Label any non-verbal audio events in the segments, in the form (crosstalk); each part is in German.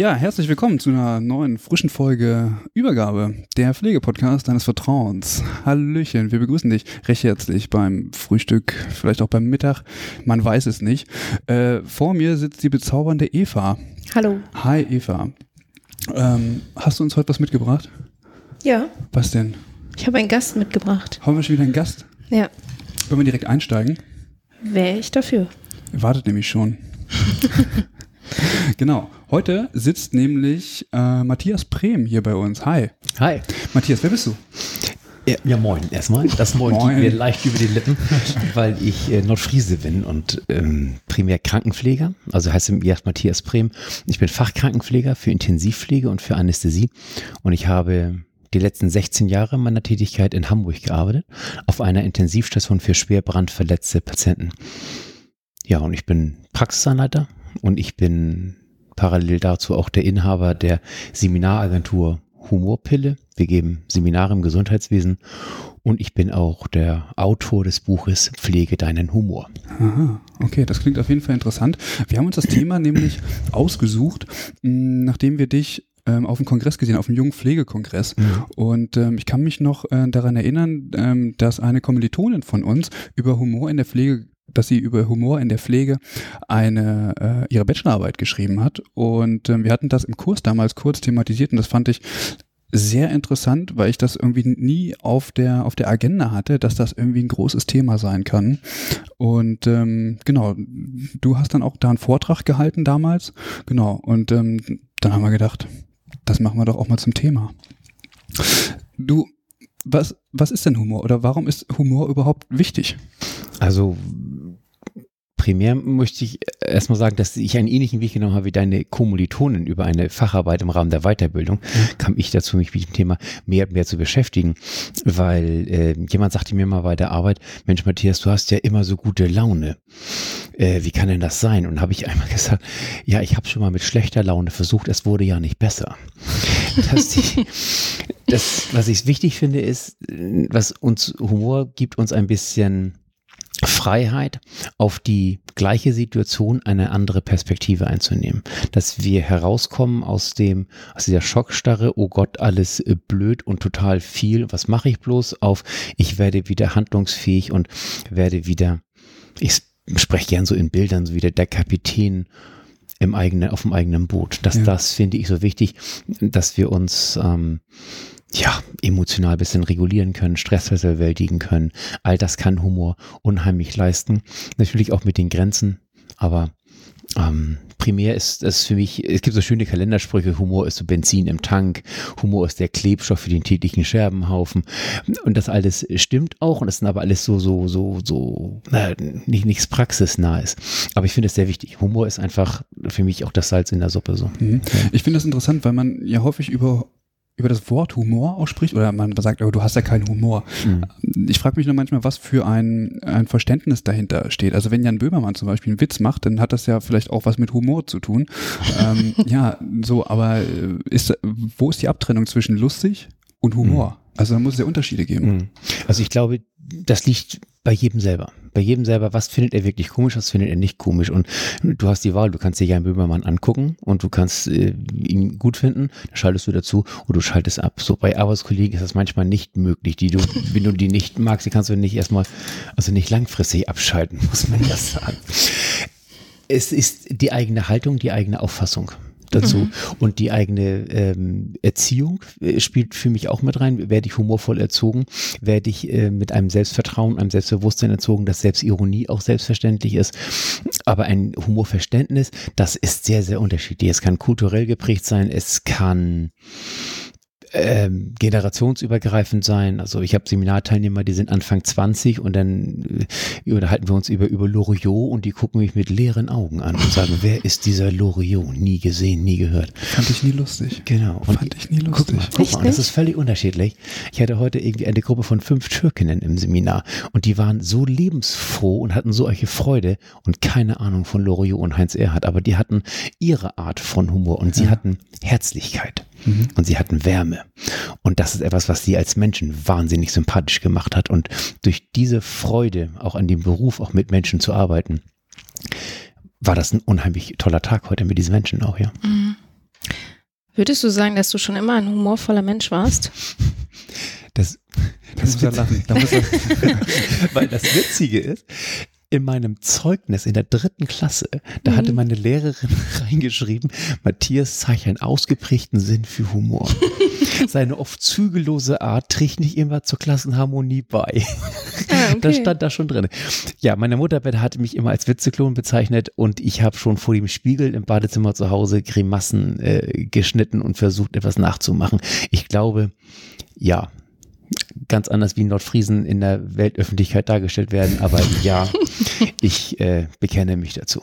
Ja, herzlich willkommen zu einer neuen, frischen Folge Übergabe, der Pflegepodcast deines Vertrauens. Hallöchen, wir begrüßen dich recht herzlich beim Frühstück, vielleicht auch beim Mittag, man weiß es nicht. Äh, vor mir sitzt die bezaubernde Eva. Hallo. Hi Eva. Ähm, hast du uns heute was mitgebracht? Ja. Was denn? Ich habe einen Gast mitgebracht. Haben wir schon wieder einen Gast? Ja. Wollen wir direkt einsteigen? Wäre ich dafür. Wartet nämlich schon. (laughs) Genau. Heute sitzt nämlich äh, Matthias Prehm hier bei uns. Hi. Hi. Matthias, wer bist du? Ja, ja moin. Erstmal. Das Moin, Moin. geht mir leicht über die Lippen, weil ich äh, Nordfriese bin und ähm, primär Krankenpfleger. Also heißt im erst Matthias Prehm. Ich bin Fachkrankenpfleger für Intensivpflege und für Anästhesie. Und ich habe die letzten 16 Jahre meiner Tätigkeit in Hamburg gearbeitet, auf einer Intensivstation für schwer brandverletzte Patienten. Ja, und ich bin Praxisanleiter und ich bin parallel dazu auch der Inhaber der Seminaragentur Humorpille. Wir geben Seminare im Gesundheitswesen und ich bin auch der Autor des Buches Pflege deinen Humor. Aha, okay, das klingt auf jeden Fall interessant. Wir haben uns das Thema (clears throat) nämlich ausgesucht, nachdem wir dich ähm, auf dem Kongress gesehen, auf dem jungen Pflegekongress. Und ähm, ich kann mich noch äh, daran erinnern, ähm, dass eine Kommilitonin von uns über Humor in der Pflege dass sie über Humor in der Pflege eine äh, ihre Bachelorarbeit geschrieben hat und ähm, wir hatten das im Kurs damals kurz thematisiert und das fand ich sehr interessant, weil ich das irgendwie nie auf der auf der Agenda hatte, dass das irgendwie ein großes Thema sein kann. Und ähm, genau, du hast dann auch da einen Vortrag gehalten damals, genau. Und ähm, dann haben wir gedacht, das machen wir doch auch mal zum Thema. Du, was was ist denn Humor oder warum ist Humor überhaupt wichtig? Also primär möchte ich erstmal sagen, dass ich einen ähnlichen Weg genommen habe wie deine Kommilitonen über eine Facharbeit im Rahmen der Weiterbildung. Kam ich dazu, mich mit dem Thema mehr und mehr zu beschäftigen, weil äh, jemand sagte mir mal bei der Arbeit, Mensch Matthias, du hast ja immer so gute Laune. Äh, wie kann denn das sein? Und habe ich einmal (laughs) gesagt, ja, ich habe schon mal mit schlechter Laune versucht, es wurde ja nicht besser. (laughs) Die, das, was ich wichtig finde, ist, was uns Humor gibt uns ein bisschen Freiheit, auf die gleiche Situation eine andere Perspektive einzunehmen. Dass wir herauskommen aus dem, aus dieser Schockstarre, oh Gott, alles äh, blöd und total viel. Was mache ich bloß auf? Ich werde wieder handlungsfähig und werde wieder, ich spreche gern so in Bildern, so wieder der Kapitän im eigenen, auf dem eigenen Boot. Das, Ja. das finde ich so wichtig, dass wir uns ähm, ja, emotional ein bisschen regulieren können, Stress bewältigen können. All das kann Humor unheimlich leisten. Natürlich auch mit den Grenzen, aber ähm, primär ist es für mich, es gibt so schöne Kalendersprüche, Humor ist so Benzin im Tank, Humor ist der Klebstoff für den täglichen Scherbenhaufen und das alles stimmt auch und das sind aber alles so, so, so, so, na, nicht, nichts praxisnahes. Aber ich finde es sehr wichtig. Humor ist einfach für mich auch das Salz in der Suppe so. Mhm. Ich finde das interessant, weil man ja häufig über über das Wort Humor ausspricht oder man sagt, oh, du hast ja keinen Humor. Mhm. Ich frage mich nur manchmal, was für ein, ein Verständnis dahinter steht. Also wenn Jan Böhmermann zum Beispiel einen Witz macht, dann hat das ja vielleicht auch was mit Humor zu tun. ähm, (laughs) ja, so, aber äh, ist, wo ist die Abtrennung zwischen lustig und Humor? Also da muss es ja Unterschiede geben. Mhm. Also ich glaube, das liegt bei jedem selber. Bei jedem selber, was findet er wirklich komisch, was findet er nicht komisch. Und du hast die Wahl, du kannst dir Jan Böhmermann angucken und du kannst äh, ihn gut finden, dann schaltest du dazu und du schaltest ab. So bei Arbeitskollegen ist das manchmal nicht möglich. Die du, (laughs) wenn du die nicht magst, die kannst du nicht erstmal, also nicht langfristig abschalten, (laughs) muss man ja sagen. Es ist die eigene Haltung, die eigene Auffassung dazu. Mhm. Und die eigene ähm, Erziehung äh, spielt für mich auch mit rein. Werde ich humorvoll erzogen? Werde ich äh, mit einem Selbstvertrauen, einem Selbstbewusstsein erzogen, dass Selbstironie auch selbstverständlich ist? Aber ein Humorverständnis, das ist sehr, sehr unterschiedlich. Es kann kulturell geprägt sein, es kann ähm, generationsübergreifend sein. Also ich habe Seminarteilnehmer, die sind Anfang 20 und dann äh, unterhalten wir uns über, über Loriot und die gucken mich mit leeren Augen an und sagen, (laughs) wer ist dieser Loriot? Nie gesehen, nie gehört. Fand ich nie lustig. Genau. Und Fand ich nie lustig. Guck mal, guck mal, das ist völlig unterschiedlich. Ich hatte heute irgendwie eine Gruppe von fünf Türkinnen im Seminar und die waren so lebensfroh und hatten so solche Freude und keine Ahnung von Loriot und Heinz Erhardt, aber die hatten ihre Art von Humor und sie ja. hatten Herzlichkeit. Mhm. Und sie hatten Wärme. Und das ist etwas, was sie als Menschen wahnsinnig sympathisch gemacht hat. Und durch diese Freude, auch an dem Beruf, auch mit Menschen zu arbeiten, war das ein unheimlich toller Tag heute mit diesen Menschen auch, ja. Mhm. Würdest du sagen, dass du schon immer ein humorvoller Mensch warst? Das, das muss er lachen. Da muss er, (laughs) (laughs) weil das Witzige ist, in meinem Zeugnis in der dritten Klasse, da mhm. hatte meine Lehrerin (laughs) reingeschrieben, Matthias zeigt einen ausgeprägten Sinn für Humor. (laughs) Seine oft zügellose Art trägt nicht immer zur Klassenharmonie bei. Ah, (laughs) okay. Das stand da schon drin. Ja, meine Mutter hatte mich immer als Witzeklon bezeichnet und ich habe schon vor dem Spiegel im Badezimmer zu Hause Grimassen äh, geschnitten und versucht, etwas nachzumachen. Ich glaube, ja, ganz anders wie Nordfriesen in der Weltöffentlichkeit dargestellt werden. Aber (laughs) ja, ich äh, bekenne mich dazu.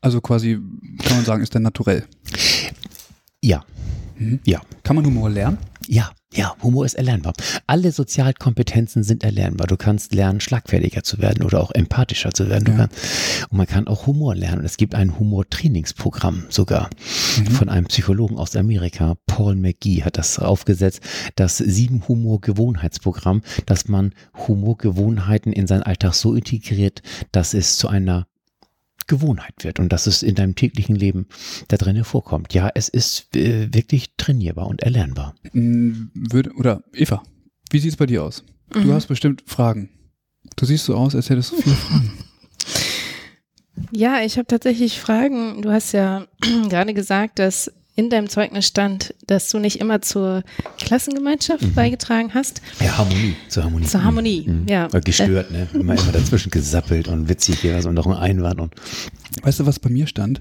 Also quasi kann man sagen, ist der naturell. Ja. Mhm. Ja. Kann man Humor lernen? Ja. Ja, Humor ist erlernbar. Alle Sozialkompetenzen sind erlernbar. Du kannst lernen, schlagfertiger zu werden oder auch empathischer zu werden. Ja. Kannst, und man kann auch Humor lernen. Und es gibt ein Humortrainingsprogramm sogar mhm. von einem Psychologen aus Amerika. Paul McGee hat das aufgesetzt. Das sieben Humorgewohnheitsprogramm, dass man Humorgewohnheiten in seinen Alltag so integriert, dass es zu einer Gewohnheit wird und dass es in deinem täglichen Leben da drin vorkommt. Ja, es ist äh, wirklich trainierbar und erlernbar. Mm, würde, oder Eva, wie sieht es bei dir aus? Mhm. Du hast bestimmt Fragen. Du siehst so aus, als hättest du viele (laughs) Fragen. Ja, ich habe tatsächlich Fragen. Du hast ja (clears throat) gerade gesagt, dass in deinem Zeugnis stand, dass du nicht immer zur Klassengemeinschaft mhm. beigetragen hast. Ja, Harmonie, zur Harmonie. Zur Harmonie, mhm. ja. Gestört, ne? (laughs) Immer, immer dazwischen gesappelt und witzig hier was und noch ein Einwand und. Weißt du, was bei mir stand?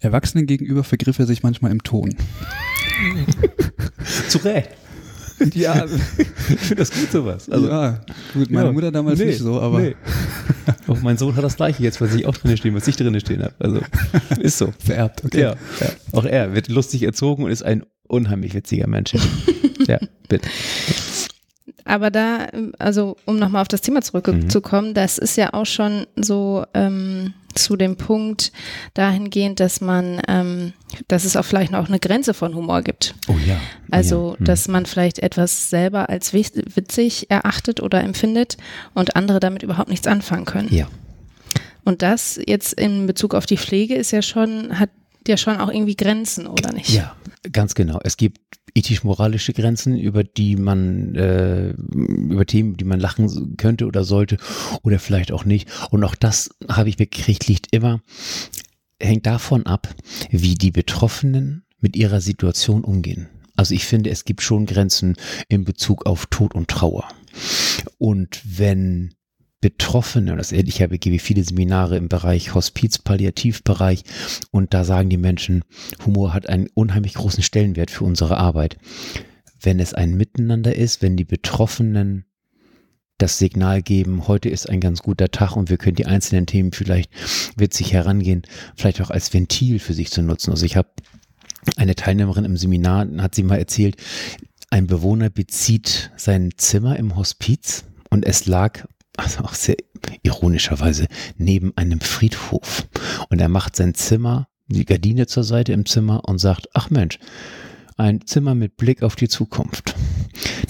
Erwachsenen gegenüber vergriff er sich manchmal im Ton. (laughs) Zu Recht. (laughs) Ja, ich (laughs) finde das gut sowas. Also, ja, gut, meine ja, Mutter damals nee, nicht so, aber. Nee. Auch mein Sohn hat das gleiche jetzt, was ich auch drin stehen, was ich drin stehen habe. Also (laughs) ist so. Vererbt, okay. Ja, ja, Auch er wird lustig erzogen und ist ein unheimlich witziger Mensch. ja, bitte. Aber da, also um nochmal auf das Thema zurückzukommen, mhm. das ist ja auch schon so ähm, zu dem Punkt dahingehend, dass man, ähm, dass es auch vielleicht noch eine Grenze von Humor gibt. Oh ja. Also, ja. Hm. dass man vielleicht etwas selber als witzig erachtet oder empfindet und andere damit überhaupt nichts anfangen können. Ja. Und das jetzt in Bezug auf die Pflege ist ja schon, hat ja schon auch irgendwie Grenzen, oder nicht? Ja, ganz genau. Es gibt ethisch-moralische Grenzen, über die man, äh, über Themen, die man lachen könnte oder sollte oder vielleicht auch nicht. Und auch das habe ich mitgekriegt, liegt immer, hängt davon ab, wie die Betroffenen mit ihrer Situation umgehen. Also ich finde, es gibt schon Grenzen in Bezug auf Tod und Trauer. Und wenn Betroffene, das ich habe, gebe viele Seminare im Bereich Hospiz, Palliativbereich und da sagen die Menschen, Humor hat einen unheimlich großen Stellenwert für unsere Arbeit. Wenn es ein Miteinander ist, wenn die Betroffenen das Signal geben, heute ist ein ganz guter Tag und wir können die einzelnen Themen vielleicht witzig herangehen, vielleicht auch als Ventil für sich zu nutzen. Also ich habe eine Teilnehmerin im Seminar, hat sie mal erzählt, ein Bewohner bezieht sein Zimmer im Hospiz und es lag also auch sehr ironischerweise, neben einem Friedhof. Und er macht sein Zimmer, die Gardine zur Seite im Zimmer und sagt, ach Mensch, ein Zimmer mit Blick auf die Zukunft.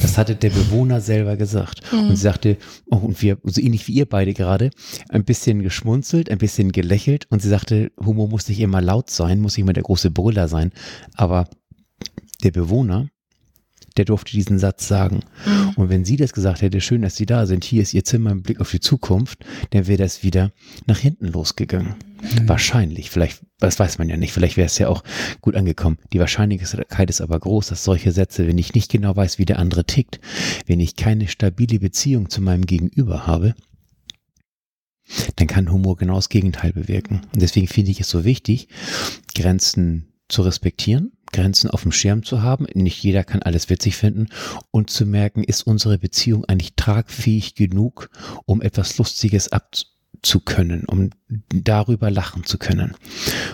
Das hatte der Bewohner selber gesagt. Mhm. Und sie sagte, oh, und wir, so ähnlich wie ihr beide gerade, ein bisschen geschmunzelt, ein bisschen gelächelt. Und sie sagte, Humor muss nicht immer laut sein, muss nicht immer der große Brüller sein. Aber der Bewohner, der durfte diesen Satz sagen. Mhm. Und wenn sie das gesagt hätte, schön, dass sie da sind, hier ist ihr Zimmer im Blick auf die Zukunft, dann wäre das wieder nach hinten losgegangen. Mhm. Wahrscheinlich, vielleicht, das weiß man ja nicht, vielleicht wäre es ja auch gut angekommen. Die Wahrscheinlichkeit ist aber groß, dass solche Sätze, wenn ich nicht genau weiß, wie der andere tickt, wenn ich keine stabile Beziehung zu meinem Gegenüber habe, dann kann Humor genau das Gegenteil bewirken. Und deswegen finde ich es so wichtig, Grenzen zu respektieren, Grenzen auf dem Schirm zu haben. Nicht jeder kann alles witzig finden und zu merken, ist unsere Beziehung eigentlich tragfähig genug, um etwas Lustiges abzukönnen, um darüber lachen zu können.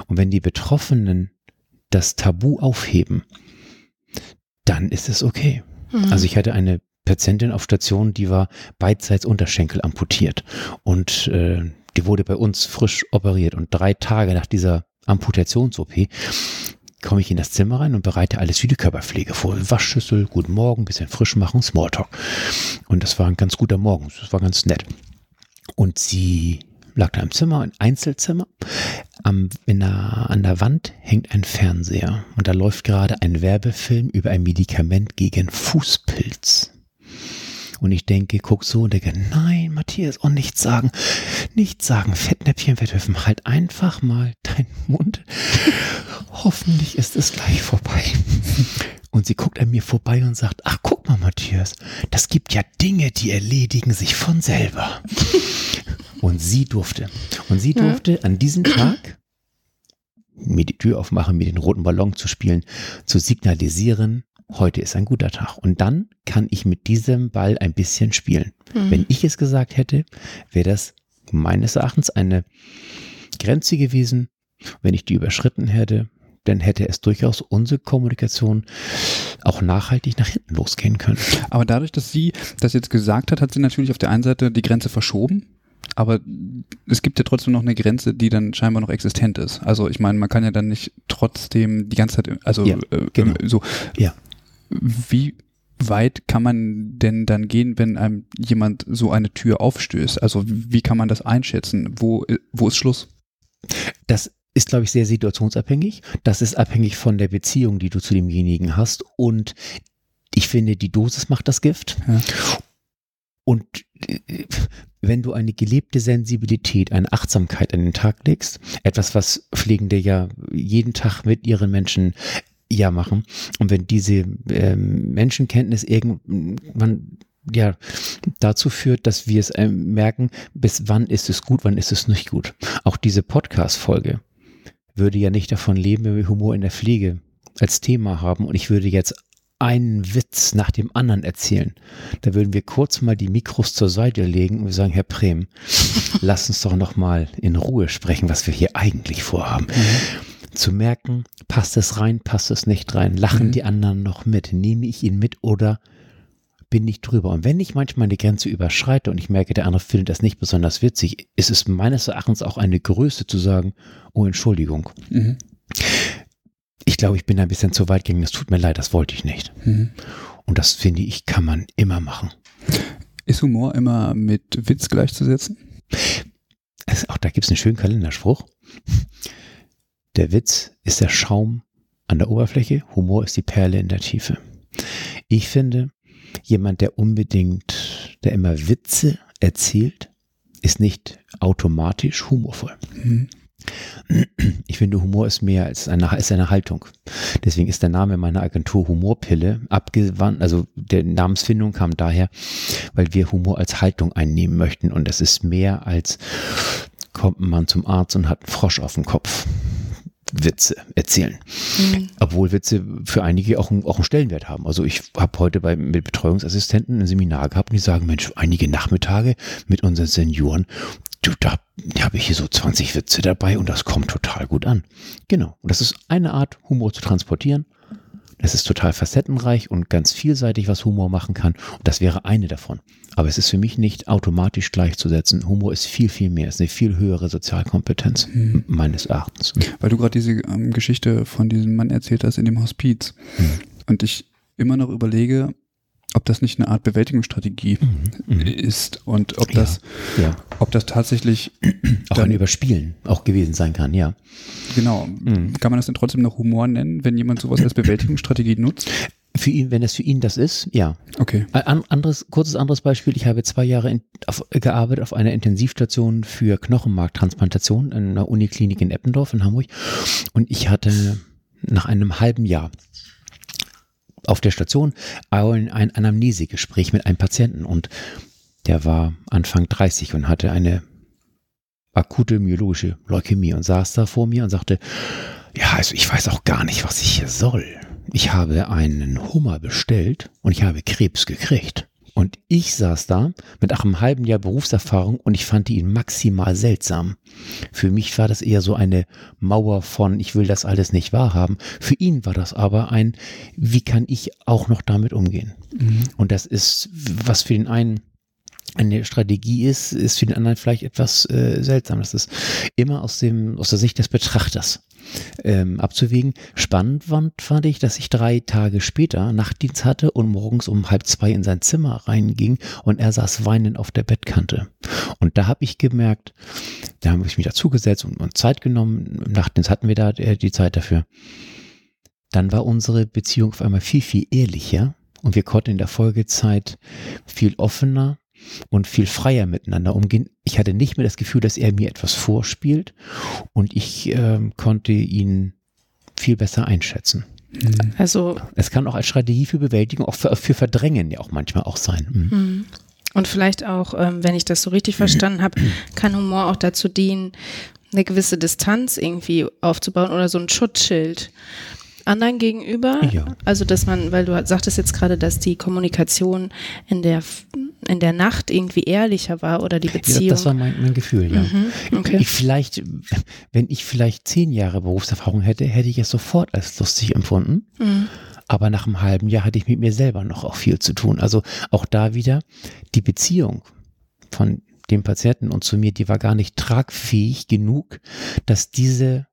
Und wenn die Betroffenen das Tabu aufheben, dann ist es okay. Mhm. Also ich hatte eine Patientin auf Station, die war beidseits Unterschenkel amputiert und äh, die wurde bei uns frisch operiert und drei Tage nach dieser Amputations-OP komme ich in das Zimmer rein und bereite alles wie die Körperpflege vor. Waschschüssel, guten Morgen, bisschen frisch machen, Smalltalk. Und das war ein ganz guter Morgen, das war ganz nett. Und sie lag da im Zimmer, ein Einzelzimmer. Am, der, an der Wand hängt ein Fernseher und da läuft gerade ein Werbefilm über ein Medikament gegen Fußpilz. Und ich denke, guck so und denke, nein, Matthias, und nichts sagen, nichts sagen, Fettnäpfchen wegwerfen, halt einfach mal deinen Mund. Hoffentlich ist es gleich vorbei. Und sie guckt an mir vorbei und sagt, ach, guck mal, Matthias, das gibt ja Dinge, die erledigen sich von selber. Und sie durfte. Und sie durfte ja. an diesem Tag mir die Tür aufmachen, mir den roten Ballon zu spielen, zu signalisieren, heute ist ein guter Tag. Und dann kann ich mit diesem Ball ein bisschen spielen. Mhm. Wenn ich es gesagt hätte, wäre das meines Erachtens eine Grenze gewesen. Wenn ich die überschritten hätte, dann hätte es durchaus unsere Kommunikation auch nachhaltig nach hinten losgehen können. Aber dadurch, dass sie das jetzt gesagt hat, hat sie natürlich auf der einen Seite die Grenze verschoben, aber es gibt ja trotzdem noch eine Grenze, die dann scheinbar noch existent ist. Also ich meine, man kann ja dann nicht trotzdem die ganze Zeit, also ja, äh, genau. so, ja wie weit kann man denn dann gehen, wenn einem jemand so eine Tür aufstößt? Also wie kann man das einschätzen? Wo, wo ist Schluss? Das ist, glaube ich, sehr situationsabhängig. Das ist abhängig von der Beziehung, die du zu demjenigen hast. Und ich finde, die Dosis macht das Gift. Ja. Und äh, wenn du eine gelebte Sensibilität, eine Achtsamkeit an den Tag legst, etwas, was Pflegende ja jeden Tag mit ihren Menschen ja machen. Und wenn diese ähm, Menschenkenntnis irgendwann ja dazu führt, dass wir es äh, merken, bis wann ist es gut, wann ist es nicht gut. Auch diese Podcast-Folge würde ja nicht davon leben, wenn wir Humor in der Pflege als Thema haben und ich würde jetzt einen Witz nach dem anderen erzählen. Da würden wir kurz mal die Mikros zur Seite legen und wir sagen, Herr Brehm, (laughs) lass uns doch noch mal in Ruhe sprechen, was wir hier eigentlich vorhaben. Mhm zu merken, passt es rein, passt es nicht rein, lachen mhm. die anderen noch mit, nehme ich ihn mit oder bin ich drüber. Und wenn ich manchmal eine Grenze überschreite und ich merke, der andere findet das nicht besonders witzig, ist es meines Erachtens auch eine Größe zu sagen, oh Entschuldigung. Mhm. Ich glaube, ich bin ein bisschen zu weit gegangen, das tut mir leid, das wollte ich nicht. Mhm. Und das finde ich, kann man immer machen. Ist Humor immer mit Witz gleichzusetzen? auch da gibt es einen schönen Kalenderspruch. Der Witz ist der Schaum an der Oberfläche, Humor ist die Perle in der Tiefe. Ich finde, jemand, der unbedingt, der immer Witze erzählt, ist nicht automatisch humorvoll. Mhm. Ich finde, Humor ist mehr als eine, ist eine Haltung. Deswegen ist der Name meiner Agentur Humorpille abgewandt. Also der Namensfindung kam daher, weil wir Humor als Haltung einnehmen möchten. Und es ist mehr als kommt Mann zum Arzt und hat einen Frosch auf dem Kopf. Witze erzählen. Mhm. Obwohl Witze für einige auch, auch einen Stellenwert haben. Also ich habe heute bei, mit Betreuungsassistenten ein Seminar gehabt und die sagen, Mensch, einige Nachmittage mit unseren Senioren, du, da habe ich hier so 20 Witze dabei und das kommt total gut an. Genau. Und das ist eine Art, Humor zu transportieren. Es ist total facettenreich und ganz vielseitig, was Humor machen kann. Und das wäre eine davon. Aber es ist für mich nicht automatisch gleichzusetzen. Humor ist viel, viel mehr. Es ist eine viel höhere Sozialkompetenz, hm. meines Erachtens. Weil du gerade diese ähm, Geschichte von diesem Mann erzählt hast in dem Hospiz. Hm. Und ich immer noch überlege, ob das nicht eine Art Bewältigungsstrategie mhm. mhm. ist und ob das, ja, ja. ob das tatsächlich auch ein Überspielen auch gewesen sein kann, ja. Genau. Mhm. Kann man das denn trotzdem noch Humor nennen, wenn jemand sowas als Bewältigungsstrategie nutzt? Für ihn, wenn es für ihn das ist, ja. Okay. Ein anderes, kurzes anderes Beispiel. Ich habe zwei Jahre in, auf, gearbeitet auf einer Intensivstation für Knochenmarktransplantation in einer Uniklinik in Eppendorf in Hamburg. Und ich hatte nach einem halben Jahr auf der Station ein, Anamnesegespräch mit einem Patienten und der war Anfang 30 und hatte eine akute myologische Leukämie und saß da vor mir und sagte, ja, also ich weiß auch gar nicht, was ich hier soll. Ich habe einen Hummer bestellt und ich habe Krebs gekriegt. Und ich saß da mit einem halben Jahr Berufserfahrung und ich fand ihn maximal seltsam. Für mich war das eher so eine Mauer von, ich will das alles nicht wahrhaben. Für ihn war das aber ein, wie kann ich auch noch damit umgehen? Mhm. Und das ist, was für den einen eine Strategie ist, ist für den anderen vielleicht etwas äh, seltsam. Das ist immer aus dem, aus der Sicht des Betrachters ähm, abzuwägen. Spannend fand, ich, dass ich drei Tage später Nachtdienst hatte und morgens um halb zwei in sein Zimmer reinging und er saß weinend auf der Bettkante. Und da habe ich gemerkt, da habe ich mich dazugesetzt und, und Zeit genommen. Im Nachtdienst hatten wir da äh, die Zeit dafür. Dann war unsere Beziehung auf einmal viel, viel ehrlicher und wir konnten in der Folgezeit viel offener und viel freier miteinander umgehen. Ich hatte nicht mehr das Gefühl, dass er mir etwas vorspielt und ich äh, konnte ihn viel besser einschätzen. Mhm. Also es kann auch als Strategie für Bewältigung, auch für, für Verdrängen ja auch manchmal auch sein. Mhm. mhm. Und vielleicht auch, ähm, wenn ich das so richtig verstanden habe, kann Humor auch dazu dienen, eine gewisse Distanz irgendwie aufzubauen oder so ein Schutzschild anderen gegenüber. Ja. Also dass man, weil du sagtest jetzt gerade, dass die Kommunikation in der in der Nacht irgendwie ehrlicher war oder die Beziehung. Ja, das war mein, mein Gefühl, ja. Mhm, okay. ich vielleicht, wenn ich vielleicht zehn Jahre Berufserfahrung hätte, hätte ich es sofort als lustig empfunden. Mhm. Aber nach einem halben Jahr hatte ich mit mir selber noch auch viel zu tun. Also auch da wieder die Beziehung von dem Patienten und zu mir, die war gar nicht tragfähig genug, dass diese,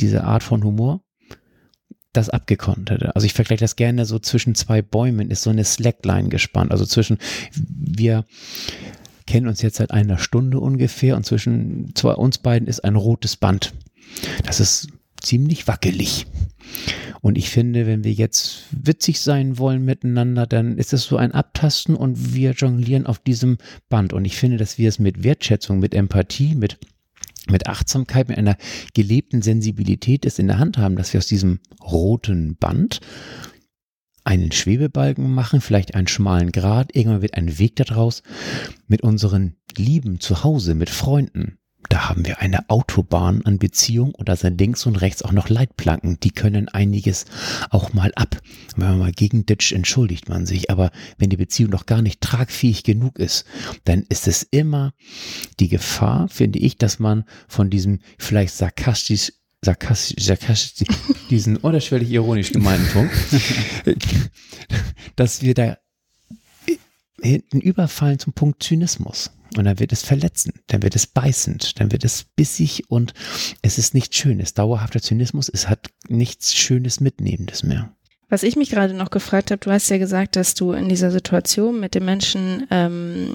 diese Art von Humor das abgekonnt hätte. Also ich vergleiche das gerne so zwischen zwei Bäumen ist so eine Slackline gespannt. Also zwischen wir kennen uns jetzt seit einer Stunde ungefähr und zwischen zwei, uns beiden ist ein rotes Band. Das ist ziemlich wackelig. Und ich finde, wenn wir jetzt witzig sein wollen miteinander, dann ist es so ein Abtasten und wir jonglieren auf diesem Band. Und ich finde, dass wir es mit Wertschätzung, mit Empathie, mit mit Achtsamkeit, mit einer gelebten Sensibilität es in der Hand haben, dass wir aus diesem roten Band einen Schwebebalken machen, vielleicht einen schmalen Grat, irgendwann wird ein Weg daraus mit unseren Lieben zu Hause, mit Freunden, da haben wir eine Autobahn an Beziehung und da sind links und rechts auch noch Leitplanken. Die können einiges auch mal ab. Wenn man mal gegen Ditch entschuldigt man sich. Aber wenn die Beziehung noch gar nicht tragfähig genug ist, dann ist es immer die Gefahr, finde ich, dass man von diesem vielleicht sarkastisch sarkastisch, sarkastisch diesen unterschwellig ironisch gemeinten Punkt, (laughs) dass wir da hinten überfallen zum Punkt Zynismus. Und dann wird es verletzend, dann wird es beißend, dann wird es bissig und es ist nichts Schönes. Dauerhafter Zynismus, es hat nichts Schönes Mitnehmendes mehr. Was ich mich gerade noch gefragt habe, du hast ja gesagt, dass du in dieser Situation mit den Menschen ähm,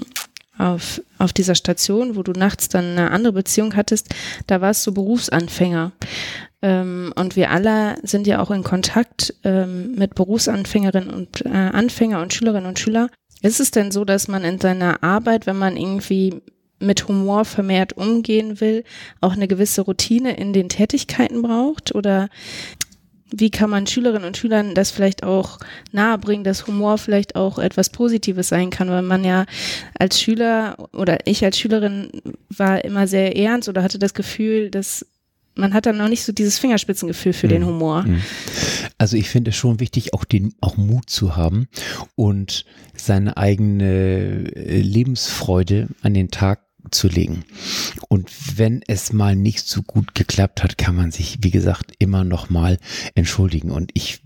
auf, auf dieser Station, wo du nachts dann eine andere Beziehung hattest, da warst du Berufsanfänger. Ähm, und wir alle sind ja auch in Kontakt ähm, mit Berufsanfängerinnen und äh, Anfänger und Schülerinnen und Schüler. Ist es denn so, dass man in seiner Arbeit, wenn man irgendwie mit Humor vermehrt umgehen will, auch eine gewisse Routine in den Tätigkeiten braucht? Oder wie kann man Schülerinnen und Schülern das vielleicht auch nahebringen, dass Humor vielleicht auch etwas Positives sein kann, weil man ja als Schüler oder ich als Schülerin war immer sehr ernst oder hatte das Gefühl, dass man hat dann noch nicht so dieses Fingerspitzengefühl für mhm. den Humor. Mhm. Also ich finde es schon wichtig, auch den, auch Mut zu haben und seine eigene äh, Lebensfreude an den Tag zu legen. Und wenn es mal nicht so gut geklappt hat, kann man sich, wie gesagt, immer noch mal entschuldigen. Und ich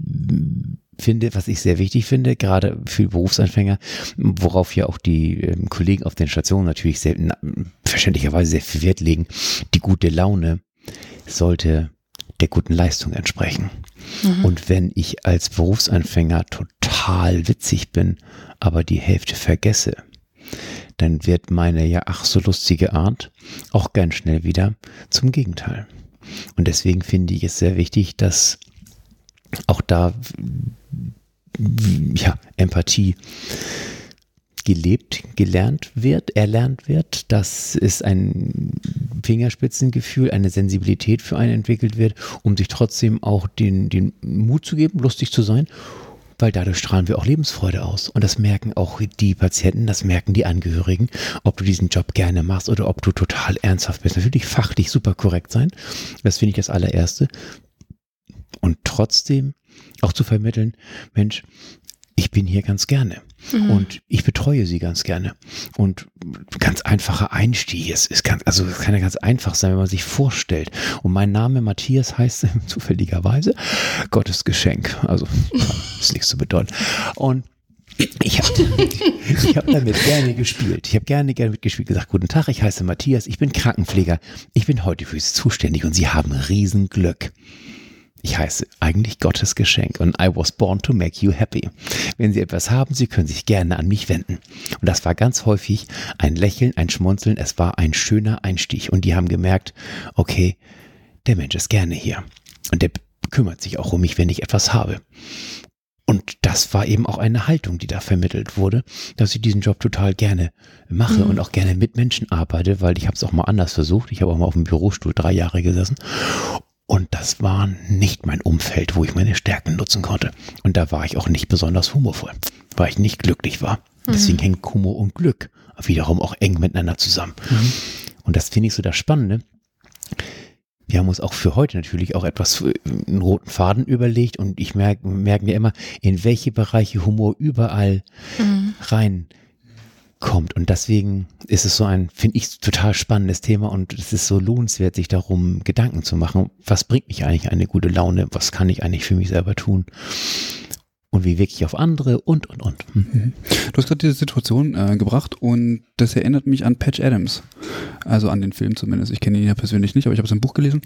finde, was ich sehr wichtig finde, gerade für Berufsanfänger, worauf ja auch die ähm, Kollegen auf den Stationen natürlich sehr, na, verständlicherweise sehr viel Wert legen, die gute Laune sollte der guten Leistung entsprechen. Mhm. Und wenn ich als Berufsanfänger total witzig bin, aber die Hälfte vergesse, dann wird meine ja ach so lustige Art auch ganz schnell wieder zum Gegenteil. Und deswegen finde ich es sehr wichtig, dass auch da ja, Empathie gelebt, gelernt wird, erlernt wird, dass es ein Fingerspitzengefühl, eine Sensibilität für einen entwickelt wird, um sich trotzdem auch den, den Mut zu geben, lustig zu sein, weil dadurch strahlen wir auch Lebensfreude aus. Und das merken auch die Patienten, das merken die Angehörigen, ob du diesen Job gerne machst oder ob du total ernsthaft bist. Natürlich fachlich super korrekt sein, das finde ich das allererste. Und trotzdem auch zu vermitteln, Mensch, ich bin hier ganz gerne mhm. und ich betreue sie ganz gerne. Und ganz einfacher Einstieg ist, ist ganz, also es kann ja ganz einfach sein, wenn man sich vorstellt. Und mein Name Matthias heißt (laughs) zufälligerweise Gottes Geschenk. Also ist nichts zu bedeuten. Und ich habe (laughs) ich hab damit gerne gespielt. Ich habe gerne, gerne mitgespielt, gesagt, guten Tag, ich heiße Matthias, ich bin Krankenpfleger, ich bin heute für Sie zuständig und Sie haben Riesenglück. Ich heiße eigentlich Gottes Geschenk und I was born to make you happy. Wenn Sie etwas haben, Sie können sich gerne an mich wenden. Und das war ganz häufig ein Lächeln, ein Schmunzeln, es war ein schöner Einstieg. Und die haben gemerkt, okay, der Mensch ist gerne hier. Und der kümmert sich auch um mich, wenn ich etwas habe. Und das war eben auch eine Haltung, die da vermittelt wurde, dass ich diesen Job total gerne mache mhm. und auch gerne mit Menschen arbeite, weil ich habe es auch mal anders versucht. Ich habe auch mal auf dem Bürostuhl drei Jahre gesessen und das war nicht mein Umfeld, wo ich meine Stärken nutzen konnte. Und da war ich auch nicht besonders humorvoll, weil ich nicht glücklich war. Mhm. Deswegen hängt Humor und Glück wiederum auch eng miteinander zusammen. Mhm. Und das finde ich so das Spannende. Wir haben uns auch für heute natürlich auch etwas einen roten Faden überlegt und ich merke, merken wir immer, in welche Bereiche Humor überall mhm. rein kommt. Und deswegen ist es so ein, finde ich, total spannendes Thema und es ist so lohnenswert, sich darum Gedanken zu machen. Was bringt mich eigentlich eine gute Laune? Was kann ich eigentlich für mich selber tun? Und wie wirke ich auf andere und, und, und. Mhm. Du hast gerade diese Situation äh, gebracht und das erinnert mich an Patch Adams. Also an den Film zumindest. Ich kenne ihn ja persönlich nicht, aber ich habe sein Buch gelesen,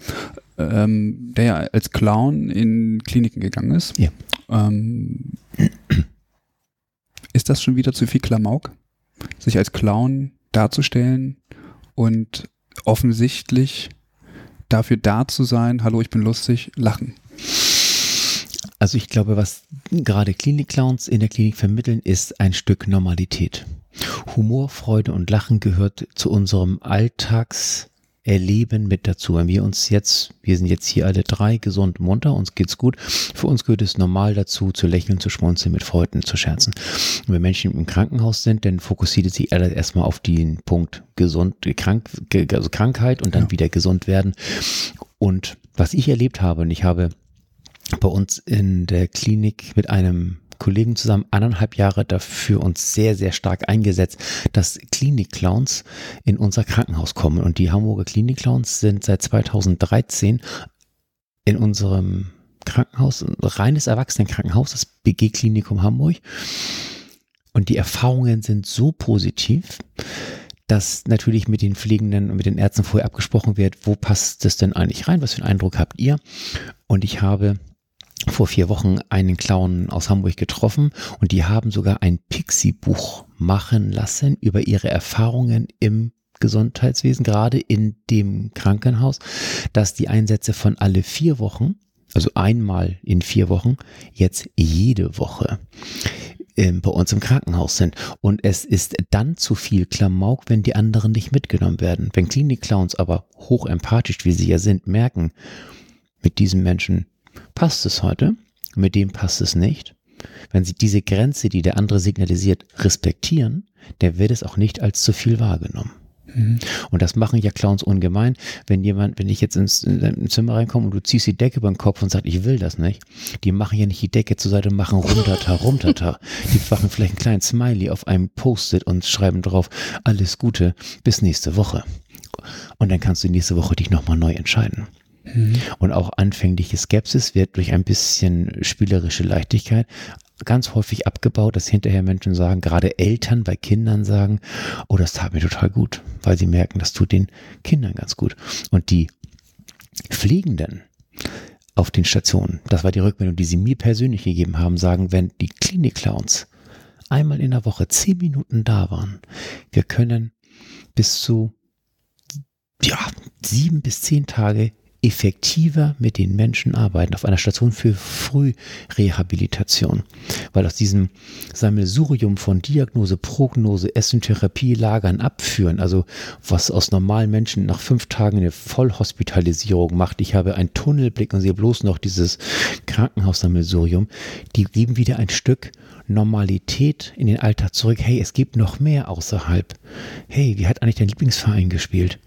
ähm, der ja als Clown in Kliniken gegangen ist. Ja. Ähm, ist das schon wieder zu viel Klamauk? Sich als Clown darzustellen und offensichtlich dafür da zu sein, hallo, ich bin lustig, lachen. Also ich glaube, was gerade Klinik-Clowns in der Klinik vermitteln, ist ein Stück Normalität. Humor, Freude und Lachen gehört zu unserem Alltags Erleben mit dazu. Wenn wir uns jetzt, wir sind jetzt hier alle drei gesund munter, uns geht's gut. Für uns gehört es normal dazu, zu lächeln, zu schmunzeln, mit Freuden zu scherzen. Und wenn Menschen im Krankenhaus sind, dann fokussiert sich alles erstmal auf den Punkt gesund, krank, also Krankheit und dann ja. wieder gesund werden. Und was ich erlebt habe, und ich habe bei uns in der Klinik mit einem Kollegen zusammen anderthalb Jahre dafür uns sehr, sehr stark eingesetzt, dass Klinik-Clowns in unser Krankenhaus kommen. Und die Hamburger Klinik-Clowns sind seit 2013 in unserem Krankenhaus, ein reines Erwachsenenkrankenhaus, das BG Klinikum Hamburg. Und die Erfahrungen sind so positiv, dass natürlich mit den Pflegenden und mit den Ärzten vorher abgesprochen wird, wo passt das denn eigentlich rein, was für einen Eindruck habt ihr? Und ich habe vor vier Wochen einen Clown aus Hamburg getroffen und die haben sogar ein Pixie-Buch machen lassen über ihre Erfahrungen im Gesundheitswesen, gerade in dem Krankenhaus, dass die Einsätze von alle vier Wochen, also einmal in vier Wochen, jetzt jede Woche ähm, bei uns im Krankenhaus sind. Und es ist dann zu viel Klamauk, wenn die anderen nicht mitgenommen werden. Wenn Klinik-Clowns aber hochempathisch, wie sie ja sind, merken, mit diesen Menschen passt es heute, mit dem passt es nicht. Wenn Sie diese Grenze, die der andere signalisiert, respektieren, der wird es auch nicht als zu viel wahrgenommen. Mhm. Und das machen ja Clowns ungemein. Wenn jemand, wenn ich jetzt ins, ins Zimmer reinkomme und du ziehst die Decke über den Kopf und sagst, ich will das nicht, die machen ja nicht die Decke zur Seite und machen runterta, runterta. Die machen vielleicht einen kleinen Smiley auf einem Post-it und schreiben drauf, alles Gute, bis nächste Woche. Und dann kannst du nächste Woche dich nochmal neu entscheiden. Mhm. Und auch anfängliche Skepsis wird durch ein bisschen spielerische Leichtigkeit ganz häufig abgebaut, dass hinterher Menschen sagen, gerade Eltern bei Kindern sagen, oh, das tat mir total gut, weil sie merken, das tut den Kindern ganz gut. Und die Pflegenden auf den Stationen, das war die Rückmeldung, die sie mir persönlich gegeben haben, sagen, wenn die Klinik-Clowns einmal in der Woche zehn Minuten da waren, wir können bis zu ja, sieben bis zehn Tage effektiver mit den Menschen arbeiten auf einer Station für Frührehabilitation. Weil aus diesem Sammelsurium von Diagnose, Prognose, Essen, Therapie, Lagern, Abführen, also was aus normalen Menschen nach fünf Tagen eine Vollhospitalisierung macht, ich habe einen Tunnelblick und sehe bloß noch dieses Krankenhaussammelsurium, die geben wieder ein Stück Normalität in den Alltag zurück. Hey, es gibt noch mehr außerhalb. Hey, wie hat eigentlich dein Lieblingsverein gespielt?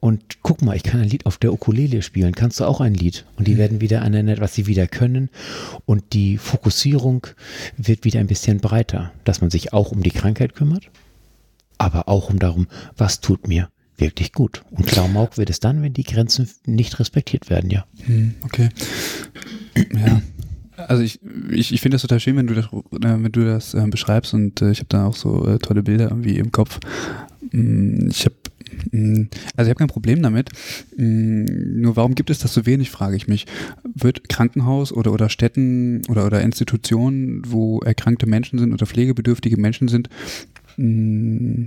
Und guck mal, ich kann ein Lied auf der Ukulele spielen. Kannst du auch ein Lied? Und die mhm. werden wieder aneinander, was sie wieder können. Und die Fokussierung wird wieder ein bisschen breiter, dass man sich auch um die Krankheit kümmert, aber auch um darum, was tut mir wirklich gut. Und Klamauk wird es dann, wenn die Grenzen nicht respektiert werden, ja. Mhm, okay. Ja. Also ich, ich, ich finde das total schön, wenn du das, äh, wenn du das äh, beschreibst und äh, ich habe da auch so äh, tolle Bilder irgendwie im Kopf. Mm, ich habe also ich habe kein Problem damit. Mm, nur warum gibt es das so wenig, frage ich mich. Wird Krankenhaus oder, oder Städten oder, oder Institutionen, wo erkrankte Menschen sind oder pflegebedürftige Menschen sind, mm,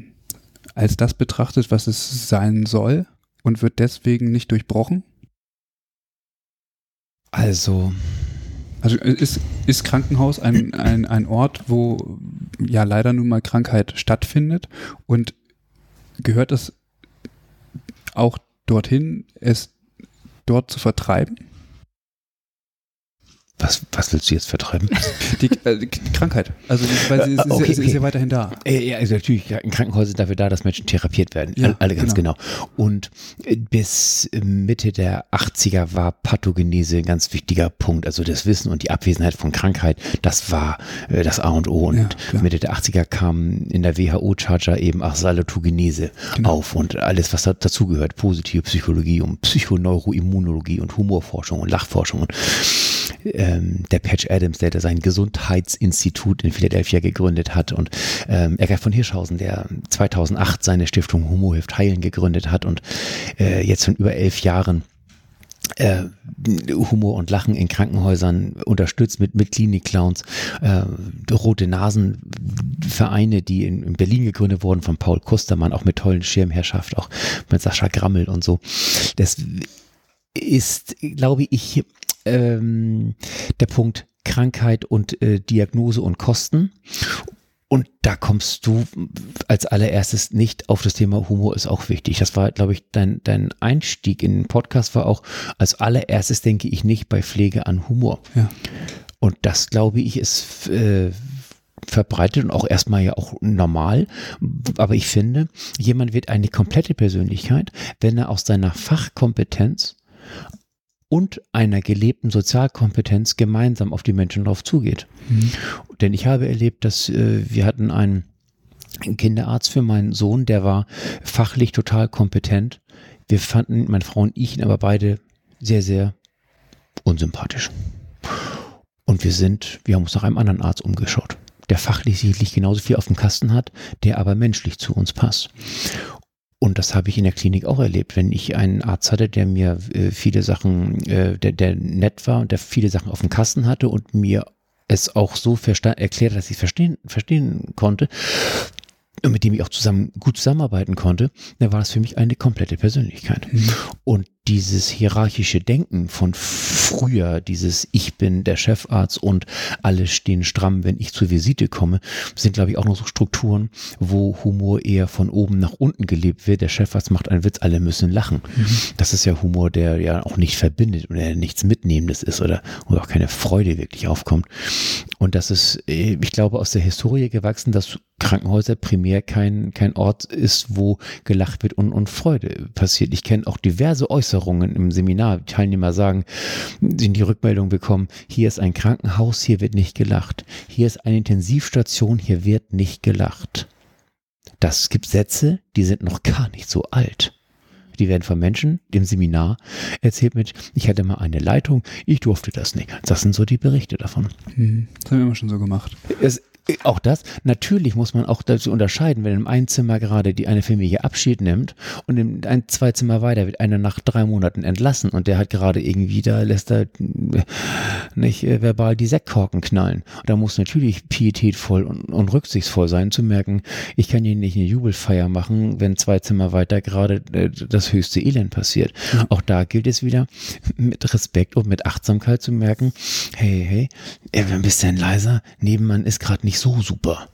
als das betrachtet, was es sein soll und wird deswegen nicht durchbrochen? Also. Also ist, ist Krankenhaus ein, ein, ein Ort, wo ja leider nun mal Krankheit stattfindet und gehört es auch dorthin, es dort zu vertreiben? Was, was willst du jetzt vertreiben? Die, äh, die Krankheit. Also, weil sie, ist, okay, ist, ist, ja weiterhin da. Ja, also natürlich, Krankenhäuser sind dafür da, dass Menschen therapiert werden. Ja, Alle ganz genau. genau. Und äh, bis Mitte der 80er war Pathogenese ein ganz wichtiger Punkt. Also das Wissen und die Abwesenheit von Krankheit, das war äh, das A und O. Und ja, Mitte der 80er kam in der WHO-Charger eben auch Salutogenese genau. auf und alles, was da, dazugehört. Positive Psychologie und Psychoneuroimmunologie und Humorforschung und Lachforschung und ähm, der Patch Adams, der, der sein Gesundheitsinstitut in Philadelphia gegründet hat und ähm, Eckart von Hirschhausen, der 2008 seine Stiftung Homo hilft heilen gegründet hat und äh, jetzt schon über elf Jahren äh, Humor und Lachen in Krankenhäusern unterstützt mit, mit Klinik-Clowns, äh, rote Nasenvereine, die in, in, Berlin gegründet wurden von Paul Kustermann, auch mit tollen Schirmherrschaft, auch mit Sascha Grammel und so. Das ist, glaube ich, ähm, der Punkt Krankheit und äh, Diagnose und Kosten. Und da kommst du als allererstes nicht auf das Thema Humor ist auch wichtig. Das war, glaube ich, dein, dein Einstieg in den Podcast war auch, als allererstes denke ich nicht bei Pflege an Humor. Ja. Und das, glaube ich, ist äh, verbreitet und auch erstmal ja auch normal. Aber ich finde, jemand wird eine komplette Persönlichkeit, wenn er aus seiner Fachkompetenz und einer gelebten Sozialkompetenz gemeinsam auf die Menschen drauf zugeht. Mhm. Denn ich habe erlebt, dass äh, wir hatten einen Kinderarzt für meinen Sohn, der war fachlich total kompetent. Wir fanden, meine Frau und ich, ihn aber beide sehr, sehr unsympathisch. Und wir sind, wir haben uns nach einem anderen Arzt umgeschaut, der fachlich sicherlich genauso viel auf dem Kasten hat, der aber menschlich zu uns passt. Und das habe ich in der Klinik auch erlebt, wenn ich einen Arzt hatte, der mir äh, viele Sachen, äh, der, der nett war und der viele Sachen auf dem Kasten hatte und mir es auch so erklärt, dass ich es verstehen, verstehen konnte und mit dem ich auch zusammen gut zusammenarbeiten konnte, dann war das für mich eine komplette Persönlichkeit. Mhm. Und dieses hierarchische Denken von früher, dieses Ich bin der Chefarzt und alle stehen stramm, wenn ich zur Visite komme, sind, glaube ich, auch noch so Strukturen, wo Humor eher von oben nach unten gelebt wird. Der Chefarzt macht einen Witz, alle müssen lachen. Mhm. Das ist ja Humor, der ja auch nicht verbindet oder nichts Mitnehmendes ist oder wo auch keine Freude wirklich aufkommt. Und das ist, äh, ich glaube, aus der Historie gewachsen, dass Krankenhäuser primär kein, kein Ort ist, wo gelacht wird und, und Freude passiert. Ich kenne auch diverse Äußerungen im Seminar. Teilnehmer sagen, sind die Rückmeldung bekommen, hier ist ein Krankenhaus, hier wird nicht gelacht. Hier ist eine Intensivstation, hier wird nicht gelacht. Das gibt Sätze, die sind noch gar nicht so alt. Die werden von Menschen im Seminar erzählt mit, ich hatte mal eine Leitung, ich durfte das nicht. Das sind so die Berichte davon. Hm, das haben wir immer schon so gemacht. Es, auch das, natürlich muss man auch dazu unterscheiden, wenn im einen Zimmer gerade die eine Familie Abschied nimmt und in ein, zwei Zimmer weiter wird einer nach drei Monaten entlassen und der hat gerade irgendwie, da lässt er nicht äh, verbal die Sektkorken knallen. Da muss natürlich pietätvoll und, und rücksichtsvoll sein, zu merken, ich kann hier nicht eine Jubelfeier machen, wenn zwei Zimmer weiter gerade äh, das höchste Elend passiert. Auch da gilt es wieder, mit Respekt und mit Achtsamkeit zu merken, hey, hey, ein bisschen leiser, Nebenmann ist gerade nicht so super.